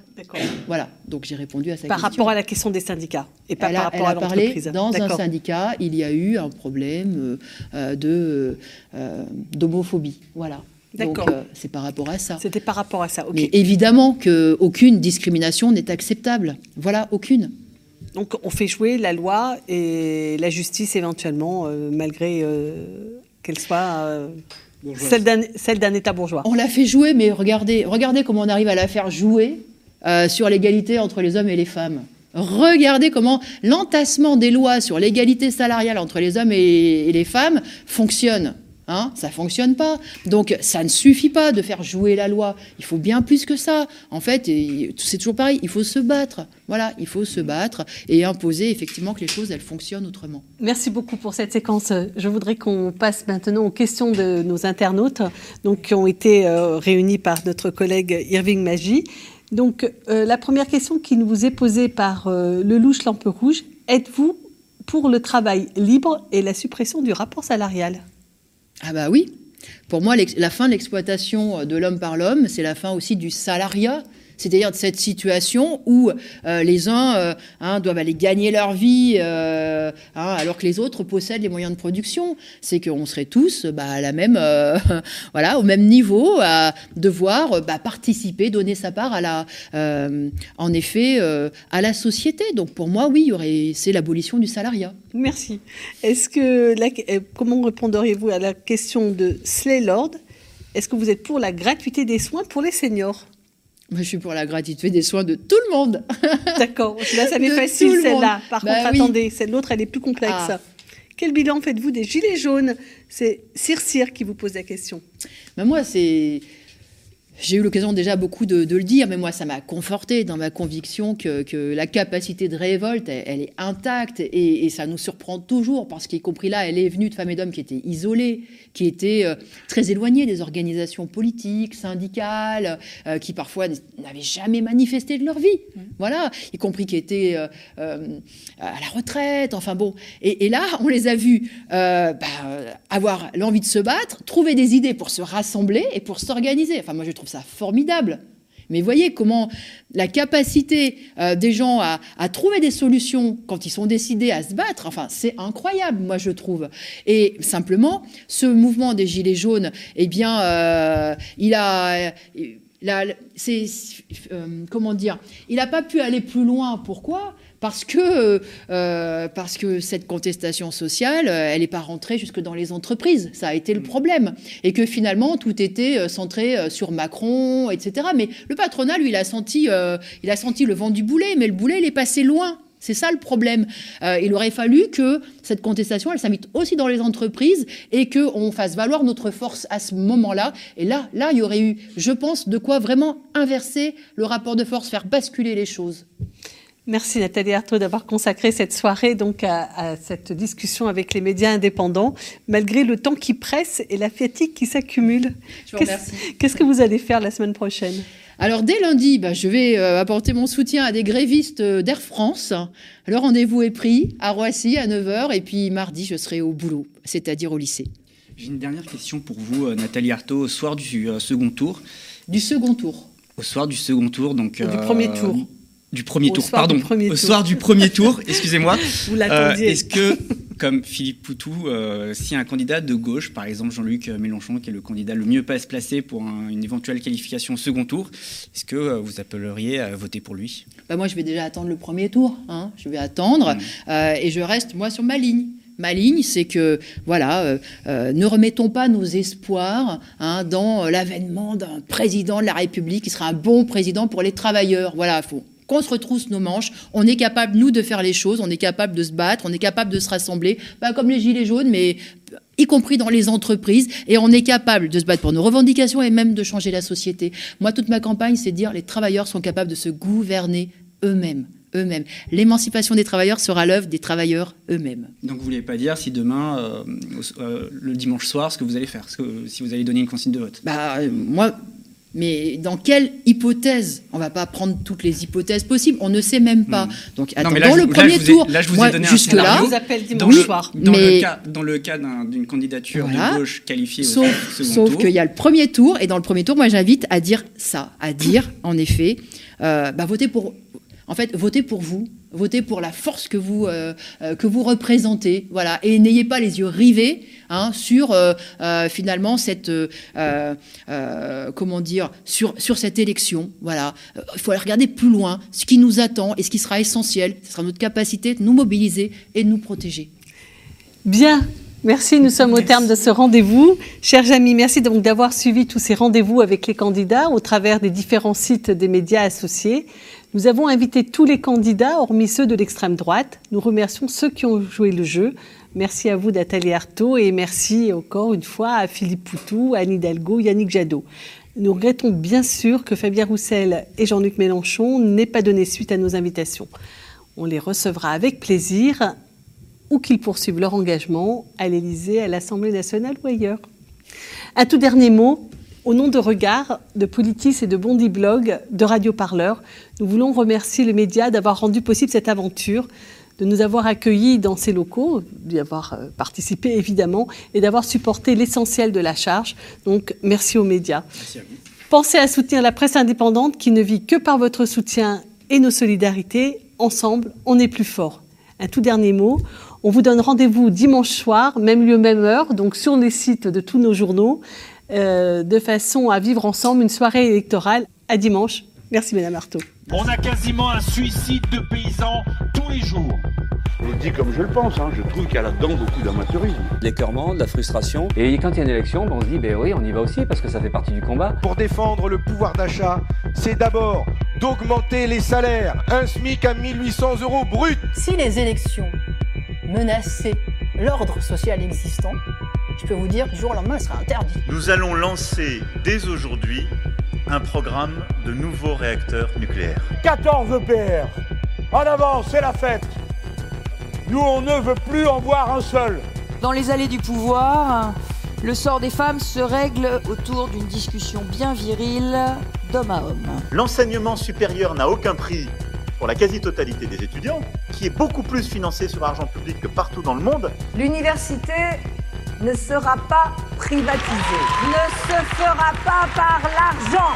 Voilà, donc j'ai répondu à sa par question. Par rapport à la question des syndicats et pas elle par a, rapport à l'entreprise. Dans un syndicat, il y a eu un problème euh, de euh, d'homophobie. Voilà. Donc euh, c'est par rapport à ça. C'était par rapport à ça. ok. Mais évidemment qu'aucune discrimination n'est acceptable. Voilà, aucune. Donc on fait jouer la loi et la justice éventuellement, euh, malgré euh, qu'elle soit celle d'un État bourgeois. On la fait jouer, mais regardez, regardez comment on arrive à la faire jouer sur l'égalité entre les hommes et les femmes. Regardez comment l'entassement des lois sur l'égalité salariale entre les hommes et les femmes fonctionne. Hein, ça fonctionne pas. Donc ça ne suffit pas de faire jouer la loi. Il faut bien plus que ça. En fait, c'est toujours pareil. Il faut se battre. Voilà, il faut se battre et imposer effectivement que les choses elles fonctionnent autrement. Merci beaucoup pour cette séquence. Je voudrais qu'on passe maintenant aux questions de nos internautes, donc qui ont été euh, réunies par notre collègue Irving Magie. Donc euh, la première question qui nous est posée par euh, le louche lampe rouge êtes-vous pour le travail libre et la suppression du rapport salarial? Ah bah oui. Pour moi, la fin de l'exploitation de l'homme par l'homme, c'est la fin aussi du salariat c'est-à-dire de cette situation où euh, les uns euh, hein, doivent aller gagner leur vie euh, hein, alors que les autres possèdent les moyens de production. C'est qu'on serait tous bah, à la même, voilà, au même niveau à devoir bah, participer, donner sa part à la, en effet, à la société. Donc pour moi, oui, c'est l'abolition du salariat. Merci. Est-ce que comment répondriez-vous à la question de Slay Lord? Est-ce que vous êtes pour la gratuité des soins pour les seniors? Moi, je suis pour la gratuité des soins de tout le monde. D'accord. Là, ça m'est facile, celle-là. Par bah contre, attendez, celle l'autre, elle est plus complexe. Ah. Quel bilan faites-vous des Gilets jaunes? C'est Cire qui vous pose la question. Ben moi, c'est j'ai eu l'occasion déjà beaucoup de, le dire, mais moi, ça m'a conforté dans ma conviction que, la capacité de révolte, elle, est intacte et, ça nous surprend toujours parce qu'y compris là, elle est venue de femmes et d'hommes qui étaient isolés, qui étaient euh, très éloignés des organisations politiques, syndicales, euh, qui parfois n'avaient jamais manifesté de leur vie. Mmh. Voilà, y compris qui étaient euh, à la retraite, enfin bon. Et, là, on les a vus bah, avoir l'envie de se battre, trouver des idées pour se rassembler et pour s'organiser. Enfin, moi, je trouve ça formidable. Mais voyez comment la capacité euh, des gens à, trouver des solutions quand ils sont décidés à se battre, enfin, c'est incroyable, moi, je trouve. Et simplement, ce mouvement des Gilets jaunes, eh bien, euh, il a. c'est, euh, comment dire, il n'a pas pu aller plus loin. Pourquoi? Parce que, euh, parce que cette contestation sociale, euh, elle n'est pas rentrée jusque dans les entreprises. Ça a été le mm. problème. Et que finalement, tout était euh, centré sur Macron, etc. Mais le patronat, lui, il a senti, il a senti le vent du boulet, mais le boulet, il est passé loin. C'est ça le problème. il aurait fallu que cette contestation, elle s'invite aussi dans les entreprises et qu'on fasse valoir notre force à ce moment-là. Et là, là, il y aurait eu, je pense, de quoi vraiment inverser le rapport de force, faire basculer les choses. Merci Nathalie Artaud d'avoir consacré cette soirée donc à, cette discussion avec les médias indépendants, malgré le temps qui presse et la fatigue qui s'accumule. Qu'est-ce que vous allez faire la semaine prochaine? Alors dès lundi, bah, je vais euh, apporter mon soutien à des grévistes euh, d'Air France. Le rendez-vous est pris à Roissy à 9h et puis mardi, je serai au boulot, c'est-à-dire au lycée. J'ai une dernière question pour vous, euh, Nathalie Artaud, au soir du second tour. Du second tour. Au soir du second tour, donc... Du premier tour du premier tour, pardon, au soir du premier tour, excusez-moi. Vous l'attendiez. Euh, est-ce que comme Philippe Poutou, euh, si un candidat de gauche, par exemple Jean-Luc Mélenchon, qui est le candidat le mieux pas placer pour une éventuelle qualification au second tour, est-ce que euh, vous appelleriez à voter pour lui? Bah Moi, je vais déjà attendre le premier tour. Hein. Je vais attendre mmh. et je reste, moi, sur ma ligne ma ligne, c'est que voilà, ne remettons pas nos espoirs hein, dans l'avènement d'un président de la République qui sera un bon président pour les travailleurs. Voilà, faut qu'on se retrousse nos manches, on est capable, nous, de faire les choses, on est capable de se battre, on est capable de se rassembler, pas comme les Gilets jaunes, mais y compris dans les entreprises, et on est capable de se battre pour nos revendications et même de changer la société. Moi, toute ma campagne, c'est de dire les travailleurs sont capables de se gouverner eux-mêmes eux-mêmes. L'émancipation des travailleurs sera l'œuvre des travailleurs eux-mêmes. Donc vous ne voulez pas dire si demain, euh, euh, le dimanche soir, ce que vous allez faire, si vous allez donner une consigne de vote? Bah, euh, Moi, mais dans quelle hypothèse? On va pas prendre toutes les hypothèses possibles. On ne sait même pas. Donc, attendons le premier tour. là, je vous ai donné jusque un là, vous appelle dimanche dans soir. Dans, le cas, dans le cas d'une candidature de gauche qualifiée sauf, au second sauf qu'il y a le premier tour, et dans le premier tour, moi, j'invite à dire ça, à dire, en effet, euh, bah, votez pour en fait, votez pour vous, votez pour la force que vous, euh, euh, que vous représentez, voilà, et n'ayez pas les yeux rivés hein, sur euh, finalement cette, comment dire, sur, sur cette élection, voilà. Il faut aller regarder plus loin, ce qui nous attend et ce qui sera essentiel, ce sera notre capacité de nous mobiliser et de nous protéger. Bien, Merci, nous sommes au terme de ce rendez-vous. Chers amis, merci donc d'avoir suivi tous ces rendez-vous avec les candidats au travers des différents sites des médias associés. Nous avons invité tous les candidats, hormis ceux de l'extrême droite. Nous remercions ceux qui ont joué le jeu. Merci à vous, Nathalie Artaud, et merci encore une fois à Philippe Poutou, Anne Hidalgo, Yannick Jadot. Nous regrettons bien sûr que Fabien Roussel et Jean-Luc Mélenchon n'aient pas donné suite à nos invitations. On les recevra avec plaisir ou qu'ils poursuivent leur engagement à l'Élysée, à l'Assemblée nationale ou ailleurs. Un tout dernier mot, au nom de Regard, de Politis et de Bondi Blog, de Radio Parleur, nous voulons remercier les médias d'avoir rendu possible cette aventure, de nous avoir accueillis dans ces locaux, d'y avoir euh, participé évidemment, et d'avoir supporté l'essentiel de la charge. Donc merci aux médias. Merci à vous. Pensez à soutenir la presse indépendante qui ne vit que par votre soutien et nos solidarités. Ensemble, on est plus fort. Un tout dernier mot. On vous donne rendez-vous dimanche soir, même lieu, même heure, donc sur les sites de tous nos journaux. Euh, de façon à vivre ensemble une soirée électorale à dimanche. Merci Madame Artaud. On a quasiment un suicide de paysans tous les jours. Je le dis comme je le pense, hein. je trouve qu'il y a là-dedans beaucoup d'amateurisme. L'écœurement, de la frustration. Et quand il y a une élection, ben, on se dit, ben oui, on y va aussi parce que ça fait partie du combat. Pour défendre le pouvoir d'achat, c'est d'abord d'augmenter les salaires. Un SMIC à 1800 euros brut. Si les élections menaçaient l'ordre social existant, je peux vous dire du jour au lendemain, elle sera interdite. Nous allons lancer dès aujourd'hui un programme de nouveaux réacteurs nucléaires. 14 EPR En avant, c'est la fête Nous, on ne veut plus en voir un seul Dans les allées du pouvoir, le sort des femmes se règle autour d'une discussion bien virile d'homme à homme. L'enseignement supérieur n'a aucun prix pour la quasi-totalité des étudiants, qui est beaucoup plus financé sur argent public que partout dans le monde. L'université ne sera pas privatisé, ne se fera pas par l'argent.